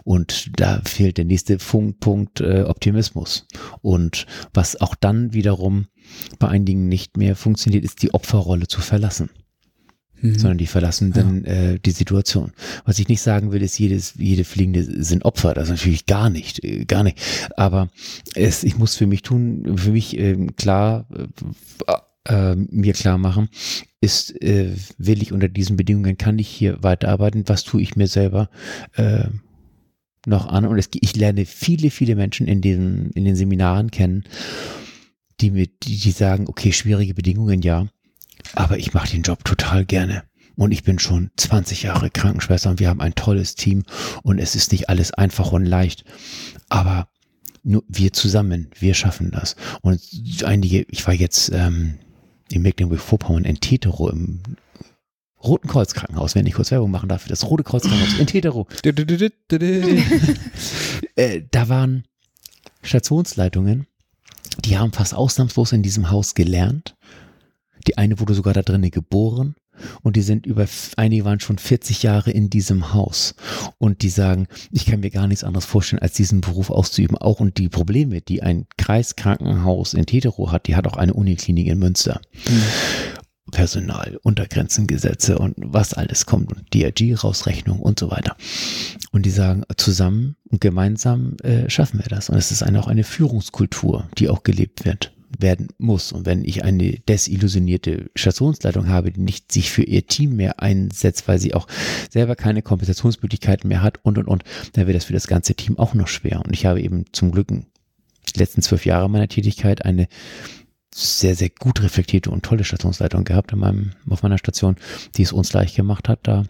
Und da fehlt der nächste Punkt äh, Optimismus. Und was auch dann wiederum bei einigen nicht mehr funktioniert, ist die Opferrolle zu verlassen mhm. sondern die verlassen dann ja. äh, die Situation. Was ich nicht sagen will, ist, jedes, jede Fliegende sind Opfer. Das natürlich gar nicht, äh, gar nicht. Aber es, ich muss für mich tun, für mich äh, klar, äh, äh, mir klar machen, ist, äh, will ich unter diesen Bedingungen, kann ich hier weiterarbeiten? Was tue ich mir selber? Äh, noch an und es, ich lerne viele, viele Menschen in den, in den Seminaren kennen, die mit, die, die sagen, okay, schwierige Bedingungen, ja, aber ich mache den Job total gerne. Und ich bin schon 20 Jahre Krankenschwester und wir haben ein tolles Team und es ist nicht alles einfach und leicht. Aber nur wir zusammen, wir schaffen das. Und einige, ich war jetzt ähm, in Mecklenburg-Vorpommern in Tetero im Roten Kreuz Krankenhaus, wenn ich kurz Werbung machen darf, das Rote Kreuz Krankenhaus in Tetero. (laughs) äh, da waren Stationsleitungen, die haben fast ausnahmslos in diesem Haus gelernt die eine wurde sogar da drinnen geboren und die sind über, einige waren schon 40 Jahre in diesem Haus und die sagen, ich kann mir gar nichts anderes vorstellen, als diesen Beruf auszuüben. Auch und die Probleme, die ein Kreiskrankenhaus in Tetero hat, die hat auch eine Uniklinik in Münster. Mhm. Personal, Untergrenzengesetze und was alles kommt und DRG-Rausrechnung und so weiter. Und die sagen, zusammen und gemeinsam äh, schaffen wir das. Und es ist eine, auch eine Führungskultur, die auch gelebt wird werden muss. Und wenn ich eine desillusionierte Stationsleitung habe, die nicht sich für ihr Team mehr einsetzt, weil sie auch selber keine Kompensationsmöglichkeiten mehr hat und und und, dann wird das für das ganze Team auch noch schwer. Und ich habe eben zum Glück die letzten zwölf Jahre meiner Tätigkeit eine sehr, sehr gut reflektierte und tolle Stationsleitung gehabt in meinem, auf meiner Station, die es uns leicht gemacht hat, da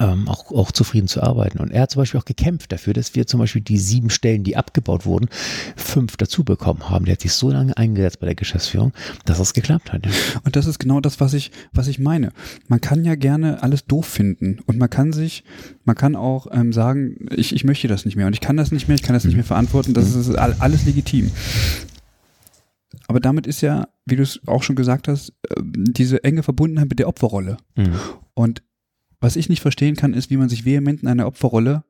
ähm, auch, auch zufrieden zu arbeiten. Und er hat zum Beispiel auch gekämpft dafür, dass wir zum Beispiel die sieben Stellen, die abgebaut wurden, fünf dazu bekommen haben. Der hat sich so lange eingesetzt bei der Geschäftsführung, dass es geklappt hat. Und das ist genau das, was ich, was ich meine. Man kann ja gerne alles doof finden und man kann sich, man kann auch ähm, sagen, ich, ich möchte das nicht mehr und ich kann das nicht mehr, ich kann das nicht mhm. mehr verantworten, das mhm. ist alles legitim. Aber damit ist ja, wie du es auch schon gesagt hast, ähm, diese enge Verbundenheit mit der Opferrolle. Mhm. Und was ich nicht verstehen kann, ist, wie man sich vehement in einer Opferrolle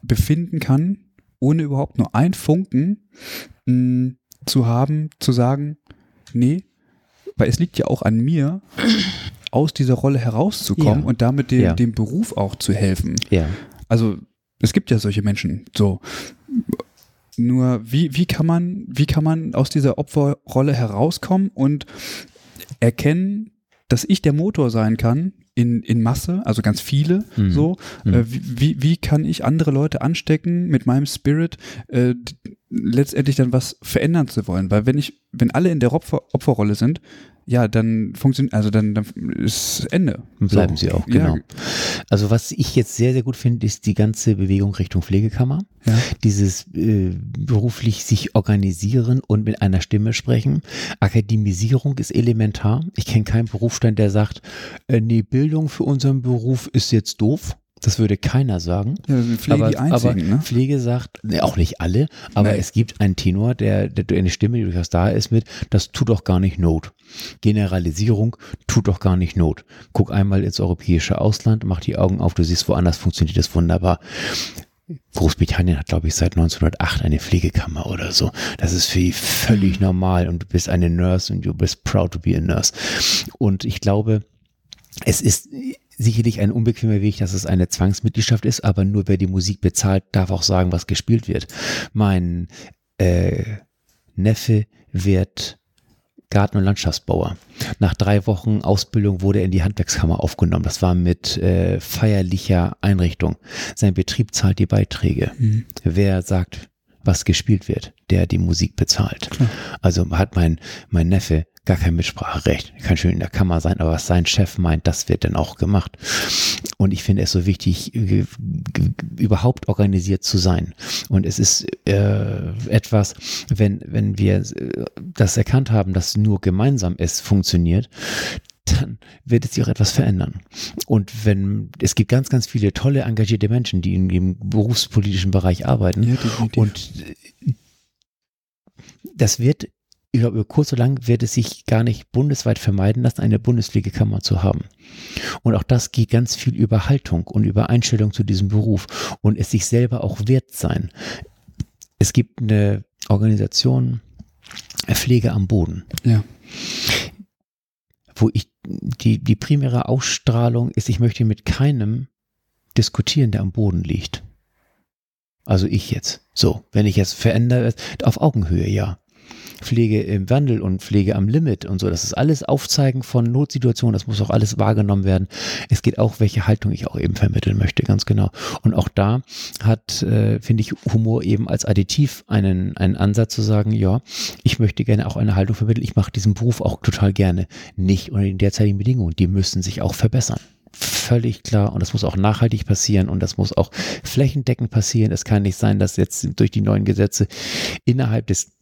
befinden kann, ohne überhaupt nur ein Funken mh, mm, zu haben, zu sagen, nee, weil es liegt ja auch an mir, aus dieser Rolle herauszukommen Ja. und damit dem, Ja. dem Beruf auch zu helfen. Ja. Also es gibt ja solche Menschen. So. Nur wie, wie kann man, wie kann man aus dieser Opferrolle herauskommen und erkennen, dass ich der Motor sein kann in, in Masse, also ganz viele, Mhm. so. Mhm. Äh, wie, wie, kann ich andere Leute anstecken mit meinem Spirit, äh, letztendlich dann was verändern zu wollen? Weil wenn ich, wenn alle in der Opfer, Opferrolle sind, ja, dann funktioniert, also dann, dann ist Ende. Bleiben So. sie auch, Ja, genau. Also was ich jetzt sehr, sehr gut finde, ist die ganze Bewegung Richtung Pflegekammer. Ja. Dieses äh, beruflich sich organisieren und mit einer Stimme sprechen. Akademisierung ist elementar. Ich kenne keinen Berufsstand, der sagt, äh, nee, Bildung für unseren Beruf ist jetzt doof. Das würde keiner sagen. Ja, Pflege die aber, einzigen, aber ne? Pflege sagt, ne, auch nicht alle, aber Nee. es gibt einen Tenor, der, der eine Stimme, die durchaus da ist mit, das tut doch gar nicht Not. Generalisierung tut doch gar nicht Not. Guck einmal ins europäische Ausland, mach die Augen auf, du siehst, woanders funktioniert das wunderbar. Großbritannien hat, glaube ich, seit 1908 eine Pflegekammer oder so. Das ist für die völlig normal und du bist eine Nurse und du bist proud to be a nurse. Und ich glaube, es ist sicherlich ein unbequemer Weg, dass es eine Zwangsmitgliedschaft ist, aber nur wer die Musik bezahlt, darf auch sagen, was gespielt wird. Mein äh, Neffe wird Garten- und Landschaftsbauer. Nach drei Wochen Ausbildung wurde er in die Handwerkskammer aufgenommen. Das war mit äh, feierlicher Einrichtung. Sein Betrieb zahlt die Beiträge. Mhm. Wer sagt, was gespielt wird, der die Musik bezahlt. Klar. Also hat mein, mein Neffe gar kein Mitspracherecht. Er kann schön in der Kammer sein, aber was sein Chef meint, das wird dann auch gemacht. Und ich finde es so wichtig, überhaupt organisiert zu sein. Und es ist äh, etwas, wenn, wenn wir äh, das erkannt haben, dass nur gemeinsam es funktioniert, dann wird es sich auch etwas verändern. Und wenn, es gibt ganz, ganz viele tolle, engagierte Menschen, die in dem berufspolitischen Bereich arbeiten. Ja. Und äh, das wird, glaube, über kurz oder lang wird es sich gar nicht bundesweit vermeiden lassen, eine Bundespflegekammer zu haben. Und auch das geht ganz viel über Haltung und über Einstellung zu diesem Beruf und es sich selber auch wert sein. Es gibt eine Organisation, Pflege am Boden ja. wo ich die, die primäre Ausstrahlung ist, ich möchte mit keinem diskutieren, der am Boden liegt. Also ich jetzt. So, wenn ich jetzt verändere, auf Augenhöhe, ja. Pflege im Wandel und Pflege am Limit und so, das ist alles Aufzeigen von Notsituationen, das muss auch alles wahrgenommen werden. Es geht auch, welche Haltung ich auch eben vermitteln möchte, ganz genau. Und auch da hat, äh, finde ich, Humor eben als Additiv einen, einen Ansatz zu sagen, ja, ich möchte gerne auch eine Haltung vermitteln, ich mache diesen Beruf auch total gerne. Nicht unter den derzeitigen Bedingungen, die müssen sich auch verbessern. Völlig klar und das muss auch nachhaltig passieren und das muss auch flächendeckend passieren. Es kann nicht sein, dass jetzt durch die neuen Gesetze innerhalb des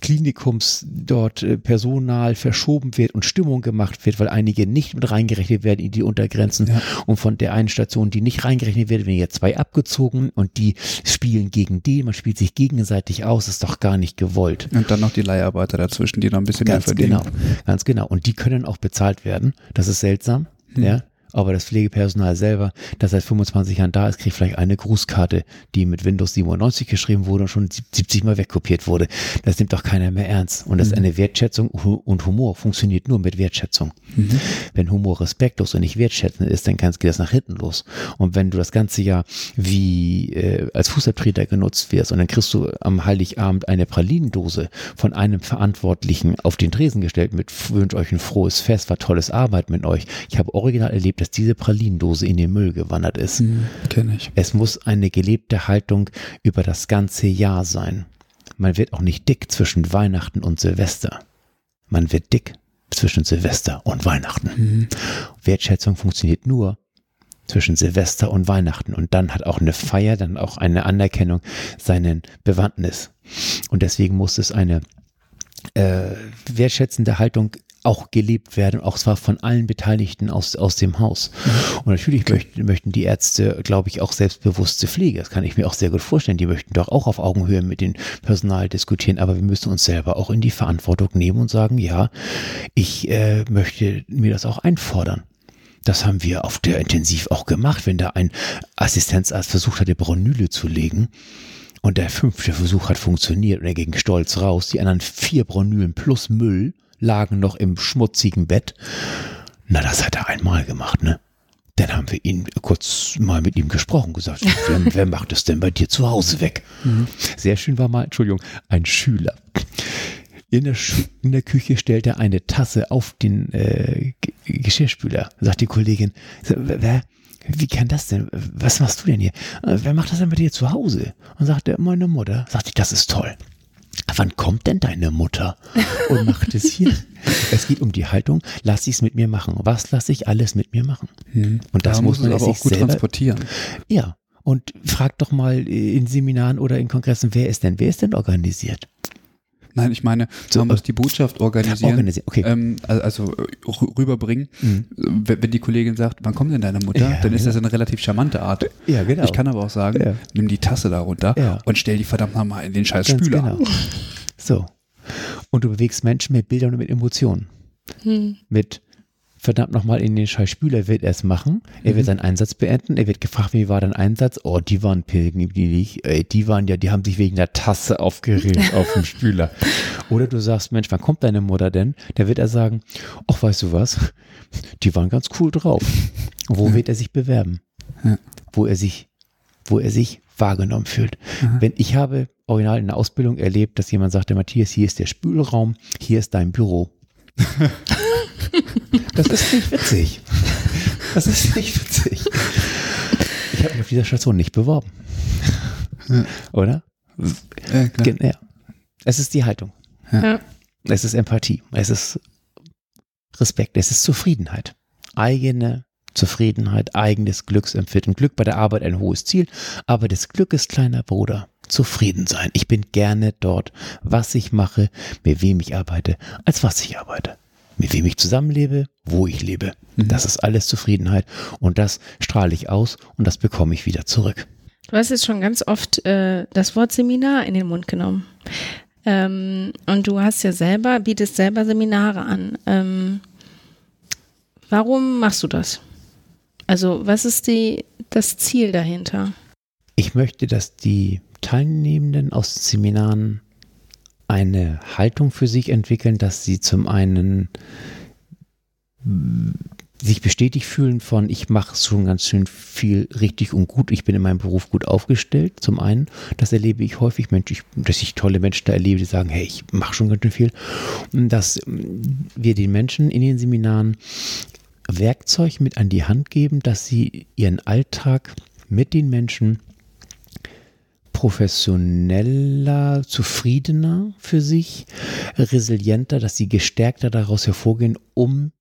Klinikums dort äh, Personal verschoben wird und Stimmung gemacht wird, weil einige nicht mit reingerechnet werden in die Untergrenzen Ja. und von der einen Station, die nicht reingerechnet wird, werden jetzt zwei abgezogen und die spielen gegen die, man spielt sich gegenseitig aus, ist doch gar nicht gewollt. Und dann noch die Leiharbeiter dazwischen, die noch ein bisschen Ganz mehr verdienen. genau, ganz genau. Und die können auch bezahlt werden. Das ist seltsam, Hm. ja. Aber das Pflegepersonal selber, das seit 25 Jahren da ist, kriegt vielleicht eine Grußkarte, die mit Windows 97 geschrieben wurde und schon 70 Mal wegkopiert wurde. Das nimmt doch keiner mehr ernst. Und das ist Mhm. eine Wertschätzung und Humor funktioniert nur mit Wertschätzung. Mhm. Wenn Humor respektlos und nicht wertschätzend ist, dann kann's- geht das nach hinten los. Und wenn du das ganze Jahr wie äh, als Fußabtreter genutzt wirst und dann kriegst du am Heiligabend eine Pralinendose von einem Verantwortlichen auf den Tresen gestellt mit wünsche euch ein frohes Fest, war tolles Arbeit mit euch. Ich habe original erlebt, dass diese Pralinendose in den Müll gewandert ist. Mhm. Kenne ich. Es muss eine gelebte Haltung über das ganze Jahr sein. Man wird auch nicht dick zwischen Weihnachten und Silvester. Man wird dick zwischen Silvester und Weihnachten. Mhm. Wertschätzung funktioniert nur zwischen Silvester und Weihnachten. Und dann hat auch eine Feier, dann auch eine Anerkennung seinen Bewandtnis. Und deswegen muss es eine äh, wertschätzende Haltung auch gelebt werden, auch zwar von allen Beteiligten aus, aus dem Haus. Und natürlich möchten, möchten die Ärzte, glaube ich, auch selbstbewusste Pflege. Das kann ich mir auch sehr gut vorstellen. Die möchten doch auch auf Augenhöhe mit dem Personal diskutieren, aber wir müssen uns selber auch in die Verantwortung nehmen und sagen, ja, ich äh, möchte mir das auch einfordern. Das haben wir auf der Intensiv auch gemacht, wenn da ein Assistenzarzt versucht hatte, Bronyle zu legen. Und der fünfte Versuch hat funktioniert und er ging stolz raus. Die anderen vier Bronülen plus Müll lagen noch im schmutzigen Bett. Na, das hat er einmal gemacht, ne? Dann haben wir ihn kurz mal mit ihm gesprochen, gesagt, (laughs) wer, wer macht es denn bei dir zu Hause weg? Mhm. Sehr schön war mal, Entschuldigung, ein Schüler. In der, in der Küche stellt er eine Tasse auf den äh, Geschirrspüler. Sagt die Kollegin, wer, wie kann das denn? Was machst du denn hier? Äh, wer macht das denn bei dir zu Hause? Und sagt er, meine Mutter. Sagt ich, das ist toll. Wann kommt denn deine Mutter und macht es hier? (laughs) es geht um die Haltung. Lass ich es mit mir machen. Was lasse ich alles mit mir machen? Hm. Und das da muss man aber auch gut selber, transportieren. Ja. Und frag doch mal in Seminaren oder in Kongressen, wer ist denn, wer ist denn organisiert? Nein, ich meine, so, man muss die Botschaft organisieren, organisieren okay. ähm, also rüberbringen. Mhm. Wenn die Kollegin sagt, wann kommt denn deine Mutter, ja, dann ist das eine relativ charmante Art. Ja, genau. Ich kann aber auch sagen, ja. nimm die Tasse da runter ja. und stell die verdammt nochmal in den scheiß Ganz Spüler. Genau. So. Und du bewegst Menschen mit Bildern und mit Emotionen. Hm. Mit verdammt nochmal in den scheiß Spüler wird er es machen. Er mhm. wird seinen Einsatz beenden. Er wird gefragt, wie war dein Einsatz? Oh, die waren Pilgen, die nicht. Ey, die waren ja, die haben sich wegen der Tasse aufgeregt (laughs) auf dem Spüler. Oder du sagst, Mensch, wann kommt deine Mutter denn? Da wird er sagen, ach, weißt du was? Die waren ganz cool drauf. Wo wird er sich bewerben? Ja. Wo er sich, wo er sich wahrgenommen fühlt. Mhm. Wenn ich habe original in der Ausbildung erlebt, dass jemand sagte, Matthias, hier ist der Spülraum, hier ist dein Büro. (laughs) Das ist nicht witzig. Das ist nicht witzig. Ich habe mich auf dieser Station nicht beworben. Ja. Oder? Ja, klar. Ja. Es ist die Haltung. Ja. Es ist Empathie. Es ist Respekt. Es ist Zufriedenheit. Eigene Zufriedenheit, eigenes Glücksempfinden. Glück bei der Arbeit ein hohes Ziel, aber das Glück ist kleiner Bruder. Zufrieden sein. Ich bin gerne dort, was ich mache, mit wem ich arbeite, als was ich arbeite mit wem ich zusammenlebe, wo ich lebe. Mhm. Das ist alles Zufriedenheit und das strahle ich aus und das bekomme ich wieder zurück. Du hast jetzt schon ganz oft äh, das Wort Seminar in den Mund genommen. Ähm, und du hast ja selber, bietest selber Seminare an. Ähm, warum machst du das? Also, was ist die, das Ziel dahinter? Ich möchte, dass die Teilnehmenden aus Seminaren eine Haltung für sich entwickeln, dass sie zum einen sich bestätigt fühlen von, ich mache schon ganz schön viel richtig und gut, ich bin in meinem Beruf gut aufgestellt, zum einen. Das erlebe ich häufig, Mensch, ich, dass ich tolle Menschen da erlebe, die sagen, hey, ich mache schon ganz schön viel. Und dass wir den Menschen in den Seminaren Werkzeug mit an die Hand geben, dass sie ihren Alltag mit den Menschen professioneller, zufriedener für sich, resilienter, dass sie gestärkter daraus hervorgehen, um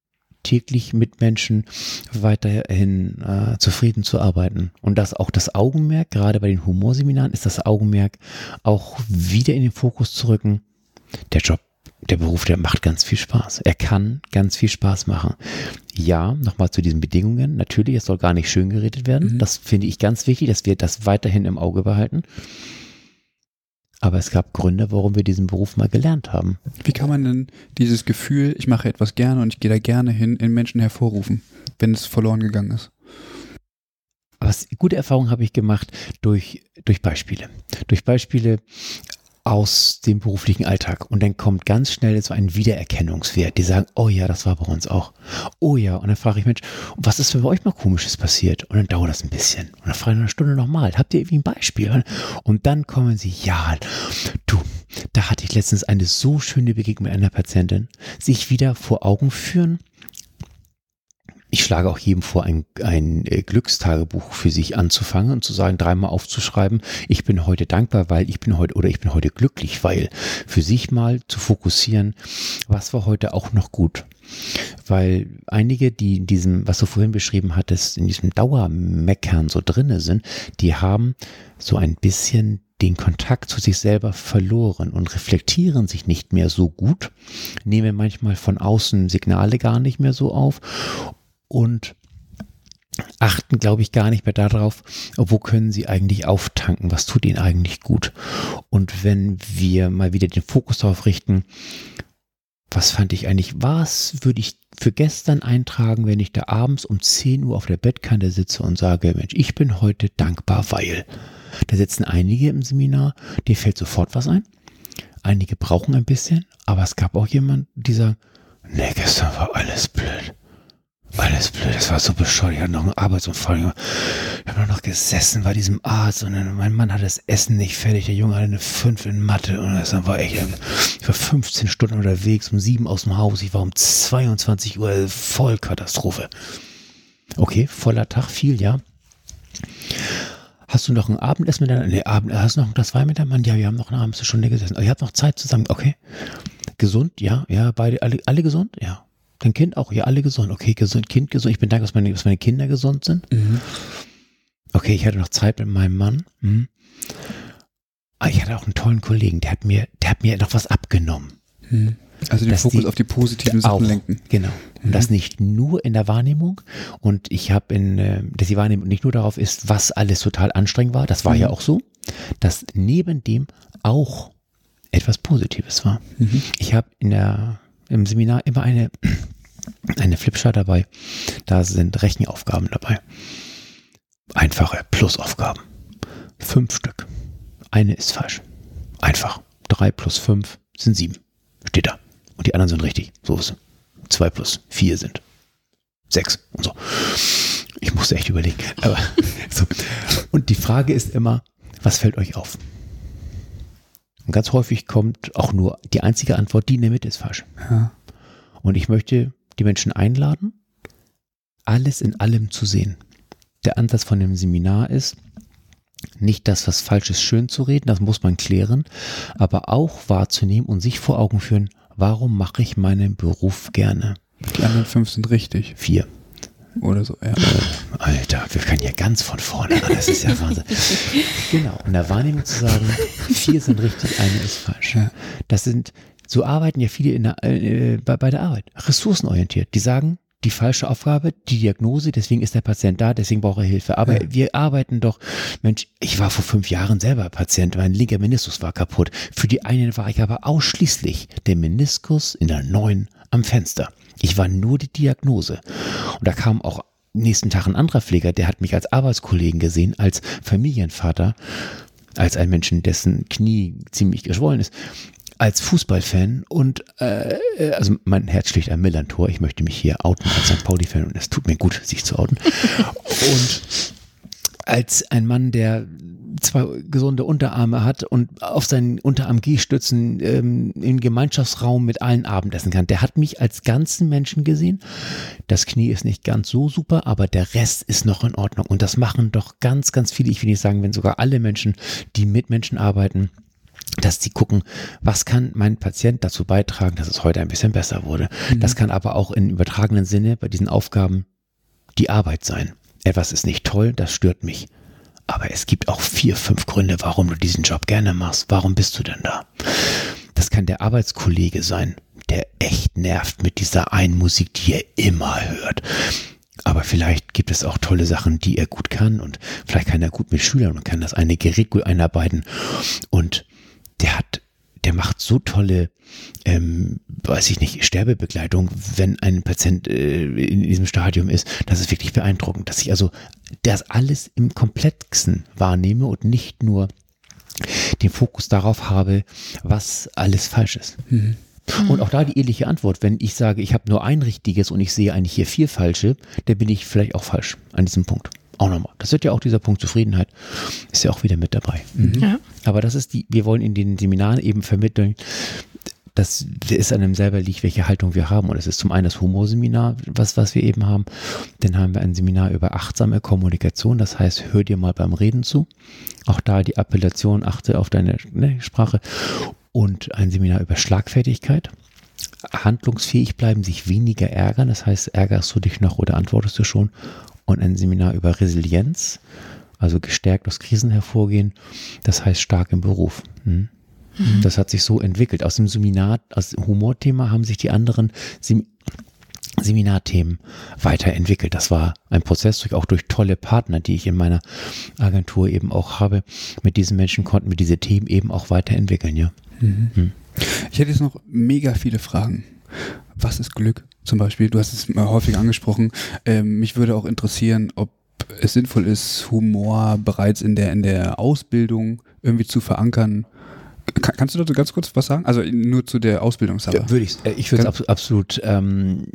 täglich mit Menschen weiterhin äh, zufrieden zu arbeiten. Und das auch das Augenmerk, gerade bei den Humorseminaren, ist das Augenmerk auch wieder in den Fokus zu rücken. Der Job der Beruf, der macht ganz viel Spaß. Er kann ganz viel Spaß machen. Ja, nochmal zu diesen Bedingungen. Natürlich, es soll gar nicht schön geredet werden. Mhm. Das finde ich ganz wichtig, dass wir das weiterhin im Auge behalten. Aber es gab Gründe, warum wir diesen Beruf mal gelernt haben. Wie kann man denn dieses Gefühl, ich mache etwas gerne und ich gehe da gerne hin, in Menschen hervorrufen, wenn es verloren gegangen ist? Aber gute Erfahrungen habe ich gemacht durch, durch Beispiele. Durch Beispiele aus dem beruflichen Alltag. Und dann kommt ganz schnell so ein Wiedererkennungswert. Die sagen, oh ja, das war bei uns auch. Oh ja. Und dann frage ich, Mensch, was ist für bei euch mal Komisches passiert? Und dann dauert das ein bisschen. Und dann frage ich eine Stunde nochmal. Habt ihr irgendwie ein Beispiel? Und dann kommen sie, ja, du, da hatte ich letztens eine so schöne Begegnung mit einer Patientin. Sich wieder vor Augen führen, ich schlage auch jedem vor, ein, ein äh, Glückstagebuch für sich anzufangen und zu sagen, dreimal aufzuschreiben, ich bin heute dankbar, weil ich bin heute oder ich bin heute glücklich, weil für sich mal zu fokussieren, was war heute auch noch gut. Weil einige, die in diesem, was du vorhin beschrieben hattest, in diesem Dauermeckern so drinne sind, die haben so ein bisschen den Kontakt zu sich selber verloren und reflektieren sich nicht mehr so gut, nehmen manchmal von außen Signale gar nicht mehr so auf und achten, glaube ich, gar nicht mehr darauf, wo können sie eigentlich auftanken, was tut ihnen eigentlich gut. Und wenn wir mal wieder den Fokus darauf richten, was fand ich eigentlich, was würde ich für gestern eintragen, wenn ich da abends um 10 Uhr auf der Bettkante sitze und sage, Mensch, ich bin heute dankbar, weil. Da sitzen einige im Seminar, dir fällt sofort was ein. Einige brauchen ein bisschen, aber es gab auch jemanden, die sagen, nee, gestern war alles blöd alles blöd, das war so bescheuert. Ich hatte noch einen Arbeitsunfall. Ich habe noch gesessen bei diesem Arzt und dann, mein Mann hatte das Essen nicht fertig. Der Junge hatte eine 5 in Mathe und das war echt, ich war 15 Stunden unterwegs, um 7 aus dem Haus. Ich war um 22 Uhr voll Katastrophe. Okay, voller Tag, viel, ja. Hast du noch ein Abendessen mit deiner, nee, Abend, hast du noch ein Glas Wein mit deinem Mann? Ja, wir haben noch eine abends Stunde gesessen. Oh, ihr habt noch Zeit zusammen, okay. Gesund, ja, ja, beide, alle, alle gesund, ja. Dein Kind auch, ja, alle gesund. Okay, gesund, Kind gesund. Ich bin dankbar, dass meine, dass meine Kinder gesund sind. Mhm. Okay, ich hatte noch Zeit mit meinem Mann. Mhm. Aber ich hatte auch einen tollen Kollegen, der hat mir, der hat mir noch was abgenommen. Mhm. Also den Fokus die, auf die positiven Sachen auch, lenken. Genau. Und das mhm. nicht nur in der Wahrnehmung. Und ich habe in, äh, dass die Wahrnehmung nicht nur darauf ist, was alles total anstrengend war. Das war mhm. ja auch so. Dass neben dem auch etwas Positives war. Mhm. Ich habe in der im Seminar immer eine, eine Flipchart dabei. Da sind Rechenaufgaben dabei. Einfache Plusaufgaben. Fünf Stück. Eine ist falsch. Einfach. Drei plus fünf sind sieben. Steht da. Und die anderen sind richtig. So ist es. Zwei plus vier sind sechs und so. Ich musste echt überlegen. Aber (laughs) so. Und die Frage ist immer, was fällt euch auf? Und ganz häufig kommt auch nur die einzige Antwort, die in der Mitte ist falsch. Ja. Und ich möchte die Menschen einladen, alles in allem zu sehen. Der Ansatz von dem Seminar ist, nicht das, was falsch ist, schön zu reden, das muss man klären, aber auch wahrzunehmen und sich vor Augen führen, warum mache ich meinen Beruf gerne? Die anderen fünf sind richtig. Vier. Oder so, ja. Alter, wir können ja ganz von vorne an. Das ist ja Wahnsinn. (laughs) genau. In der Wahrnehmung zu sagen, vier sind richtig, eine ist falsch. Das sind, so arbeiten ja viele in der, äh, bei, bei der Arbeit. Ressourcenorientiert. Die sagen, die falsche Aufgabe, die Diagnose, deswegen ist der Patient da, deswegen braucht er Hilfe. Aber ja. wir arbeiten doch, Mensch, ich war vor fünf Jahren selber Patient, mein linker Meniskus war kaputt. Für die einen war ich aber ausschließlich der Meniskus in der neuen am Fenster. Ich war nur die Diagnose. Und da kam auch nächsten Tag ein anderer Pfleger, der hat mich als Arbeitskollegen gesehen, als Familienvater, als ein Menschen, dessen Knie ziemlich geschwollen ist, als Fußballfan und äh, also mein Herz schlägt ein Millantor. Ich möchte mich hier outen als St. Pauli-Fan und es tut mir gut, sich zu outen. (laughs) und als ein Mann, der zwei gesunde Unterarme hat und auf seinen Unterarm G-Stützen ähm, im Gemeinschaftsraum mit allen Abendessen kann. Der hat mich als ganzen Menschen gesehen. Das Knie ist nicht ganz so super, aber der Rest ist noch in Ordnung. Und das machen doch ganz, ganz viele, ich will nicht sagen, wenn sogar alle Menschen, die mit Menschen arbeiten, dass sie gucken, was kann mein Patient dazu beitragen, dass es heute ein bisschen besser wurde. Mhm. Das kann aber auch in übertragenen Sinne bei diesen Aufgaben die Arbeit sein. Etwas ist nicht toll, das stört mich. Aber es gibt auch vier, fünf Gründe, warum du diesen Job gerne machst. Warum bist du denn da? Das kann der Arbeitskollege sein, der echt nervt mit dieser einen Musik, die er immer hört. Aber vielleicht gibt es auch tolle Sachen, die er gut kann und vielleicht kann er gut mit Schülern und kann das eine Gerät gut einarbeiten. Und der hat der macht so tolle, ähm, weiß ich nicht, Sterbebegleitung, wenn ein Patient äh, in diesem Stadium ist. Das ist wirklich beeindruckend, dass ich also das alles im Komplexen wahrnehme und nicht nur den Fokus darauf habe, was alles falsch ist. Mhm. Und auch da die ähnliche Antwort. Wenn ich sage, ich habe nur ein richtiges und ich sehe eigentlich hier vier falsche, dann bin ich vielleicht auch falsch an diesem Punkt auch nochmal. Das wird ja auch dieser Punkt Zufriedenheit, ist ja auch wieder mit dabei. Mhm. Ja. Aber das ist die, wir wollen in den Seminaren eben vermitteln, dass es an einem selber liegt, welche Haltung wir haben. Und es ist zum einen das Humorseminar, was, was wir eben haben. Dann haben wir ein Seminar über achtsame Kommunikation. Das heißt, hör dir mal beim Reden zu. Auch da die Appellation, achte auf deine ne, Sprache. Und ein Seminar über Schlagfertigkeit handlungsfähig bleiben, sich weniger ärgern. Das heißt, ärgerst du dich noch oder antwortest du schon? Und ein Seminar über Resilienz, also gestärkt aus Krisen hervorgehen. Das heißt stark im Beruf. Hm? Mhm. Das hat sich so entwickelt. Aus dem Seminar, aus dem Humorthema haben sich die anderen Sem Seminarthemen weiterentwickelt. Das war ein Prozess, durch, auch durch tolle Partner, die ich in meiner Agentur eben auch habe. Mit diesen Menschen konnten wir diese Themen eben auch weiterentwickeln, ja. Mhm. Hm. Ich hätte jetzt noch mega viele Fragen. Was ist Glück? Zum Beispiel, du hast es häufig angesprochen. Ähm, mich würde auch interessieren, ob es sinnvoll ist, Humor bereits in der, in der Ausbildung irgendwie zu verankern. Kann, kannst du dazu ganz kurz was sagen? Also nur zu der Ausbildungssache. Ja, würde ich. Äh, ich würde es absolut ähm,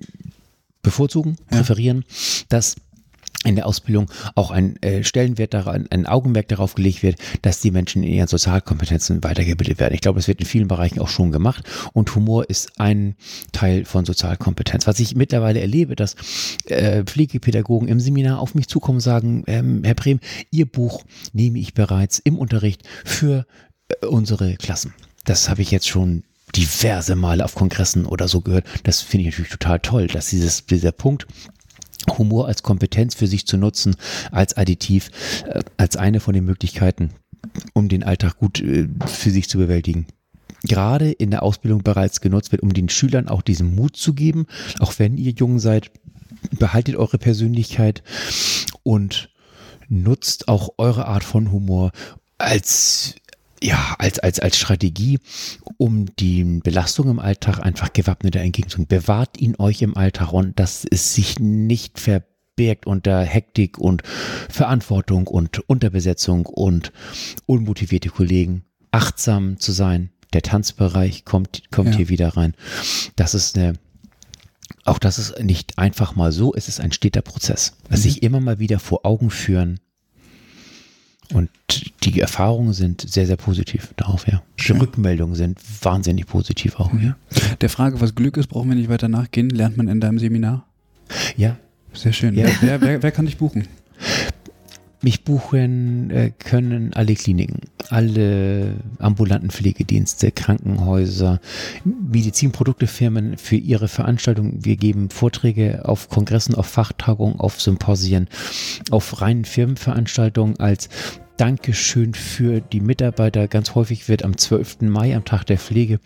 bevorzugen, präferieren, dass in der Ausbildung auch ein äh, Stellenwert daran, ein Augenmerk darauf gelegt wird, dass die Menschen in ihren Sozialkompetenzen weitergebildet werden. Ich glaube, das wird in vielen Bereichen auch schon gemacht und Humor ist ein Teil von Sozialkompetenz. Was ich mittlerweile erlebe, dass äh, Pflegepädagogen im Seminar auf mich zukommen und sagen, ähm, Herr Brehm, Ihr Buch nehme ich bereits im Unterricht für äh, unsere Klassen. Das habe ich jetzt schon diverse Male auf Kongressen oder so gehört. Das finde ich natürlich total toll, dass dieses, dieser Punkt Humor als Kompetenz für sich zu nutzen, als Additiv, äh, als eine von den Möglichkeiten, um den Alltag gut äh, für sich zu bewältigen. Gerade in der Ausbildung bereits genutzt wird, um den Schülern auch diesen Mut zu geben, auch wenn ihr jung seid, behaltet eure Persönlichkeit und nutzt auch eure Art von Humor als ja, als, als, als Strategie, um die Belastung im Alltag einfach gewappneter entgegenzugehen. Bewahrt ihn euch im Alltag und dass es sich nicht verbirgt unter Hektik und Verantwortung und Unterbesetzung und unmotivierte Kollegen. Achtsam zu sein. Der Tanzbereich kommt, kommt ja. hier wieder rein. Das ist eine, auch das ist nicht einfach mal so, es ist ein steter Prozess. Mhm. Sich immer mal wieder vor Augen führen, und die Erfahrungen sind sehr, sehr positiv darauf, ja. Die Rückmeldungen sind wahnsinnig positiv auch, ja. Der Frage, was Glück ist, brauchen wir nicht weiter nachgehen. Lernt man in deinem Seminar? Ja. Sehr schön. Ja. Wer, wer, wer kann dich buchen? Mich buchen äh, können alle Kliniken, alle ambulanten Pflegedienste, Krankenhäuser, Medizinproduktefirmen für ihre Veranstaltungen. Wir geben Vorträge auf Kongressen, auf Fachtagungen, auf Symposien, auf reinen Firmenveranstaltungen als Dankeschön für die Mitarbeiter. Ganz häufig wird am 12. Mai, am Tag der Pflege,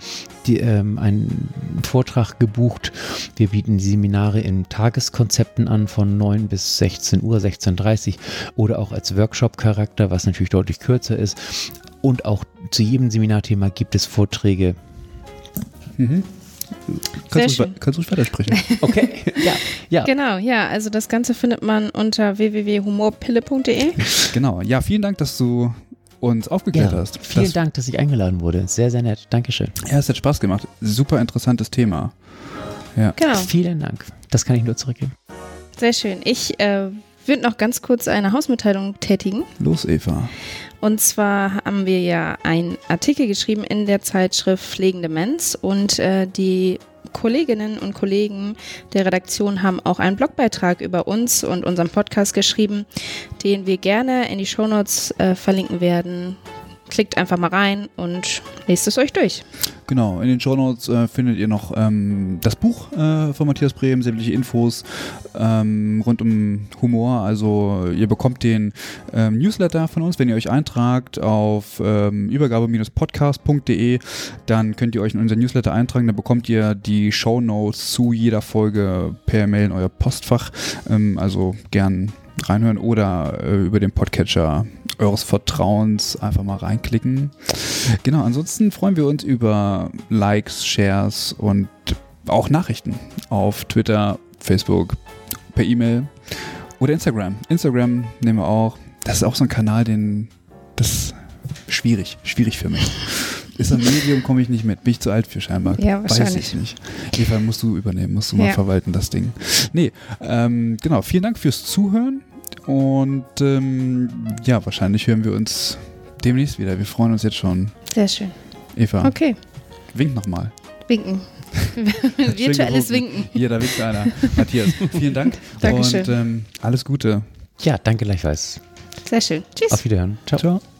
die, ähm, ein Vortrag gebucht. Wir bieten Seminare in Tageskonzepten an von 9 bis 16 Uhr, 16.30 Uhr oder auch als Workshop-Charakter, was natürlich deutlich kürzer ist. Und auch zu jedem Seminarthema gibt es Vorträge. Mhm. Kannst, du, kannst du weitersprechen? (laughs) Okay, ja, ja. Genau, ja, also das Ganze findet man unter www.humorpille.de. Genau, ja, vielen Dank, dass du uns aufgeklärt ja, hast. Vielen das, Dank, dass ich eingeladen wurde. Sehr, sehr nett. Dankeschön. Ja, es hat Spaß gemacht. Super interessantes Thema. Ja. Genau. Vielen Dank. Das kann ich nur zurückgeben. Sehr schön. Ich äh, würde noch ganz kurz eine Hausmitteilung tätigen. Los, Eva. Und zwar haben wir ja einen Artikel geschrieben in der Zeitschrift Pflegende Mens und äh, die Kolleginnen und Kollegen der Redaktion haben auch einen Blogbeitrag über uns und unseren Podcast geschrieben, den wir gerne in die Shownotes äh, verlinken werden. Klickt einfach mal rein und lest es euch durch. Genau, in den Show Notes äh, findet ihr noch ähm, das Buch äh, von Matthias Brehm, sämtliche Infos ähm, rund um Humor. Also ihr bekommt den ähm, Newsletter von uns, wenn ihr euch eintragt auf ähm, übergabe-podcast.de, dann könnt ihr euch in unser Newsletter eintragen, dann bekommt ihr die Show Notes zu jeder Folge per Mail in euer Postfach. Ähm, also gern reinhören oder äh, über den Podcatcher eures Vertrauens einfach mal reinklicken. Genau, ansonsten freuen wir uns über Likes, Shares und auch Nachrichten auf Twitter, Facebook, per E-Mail oder Instagram. Instagram nehmen wir auch. Das ist auch so ein Kanal, den das ist schwierig, schwierig für mich. Ist ein Medium, komme ich nicht mit. Bin ich zu alt für scheinbar. Ja, wahrscheinlich. Weiß ich nicht. Eva, musst du übernehmen, musst du mal ja. verwalten, das Ding. Nee, ähm, genau. Vielen Dank fürs Zuhören. Und ähm, ja, wahrscheinlich hören wir uns demnächst wieder. Wir freuen uns jetzt schon. Sehr schön. Eva. Okay. Wink nochmal. Winken. (laughs) Virtuelles Winken. Hier, da winkt einer. Matthias, vielen Dank. (laughs) Dankeschön. Und ähm, alles Gute. Ja, danke gleichfalls. Sehr schön. Tschüss. Auf Wiederhören. Ciao. Ciao.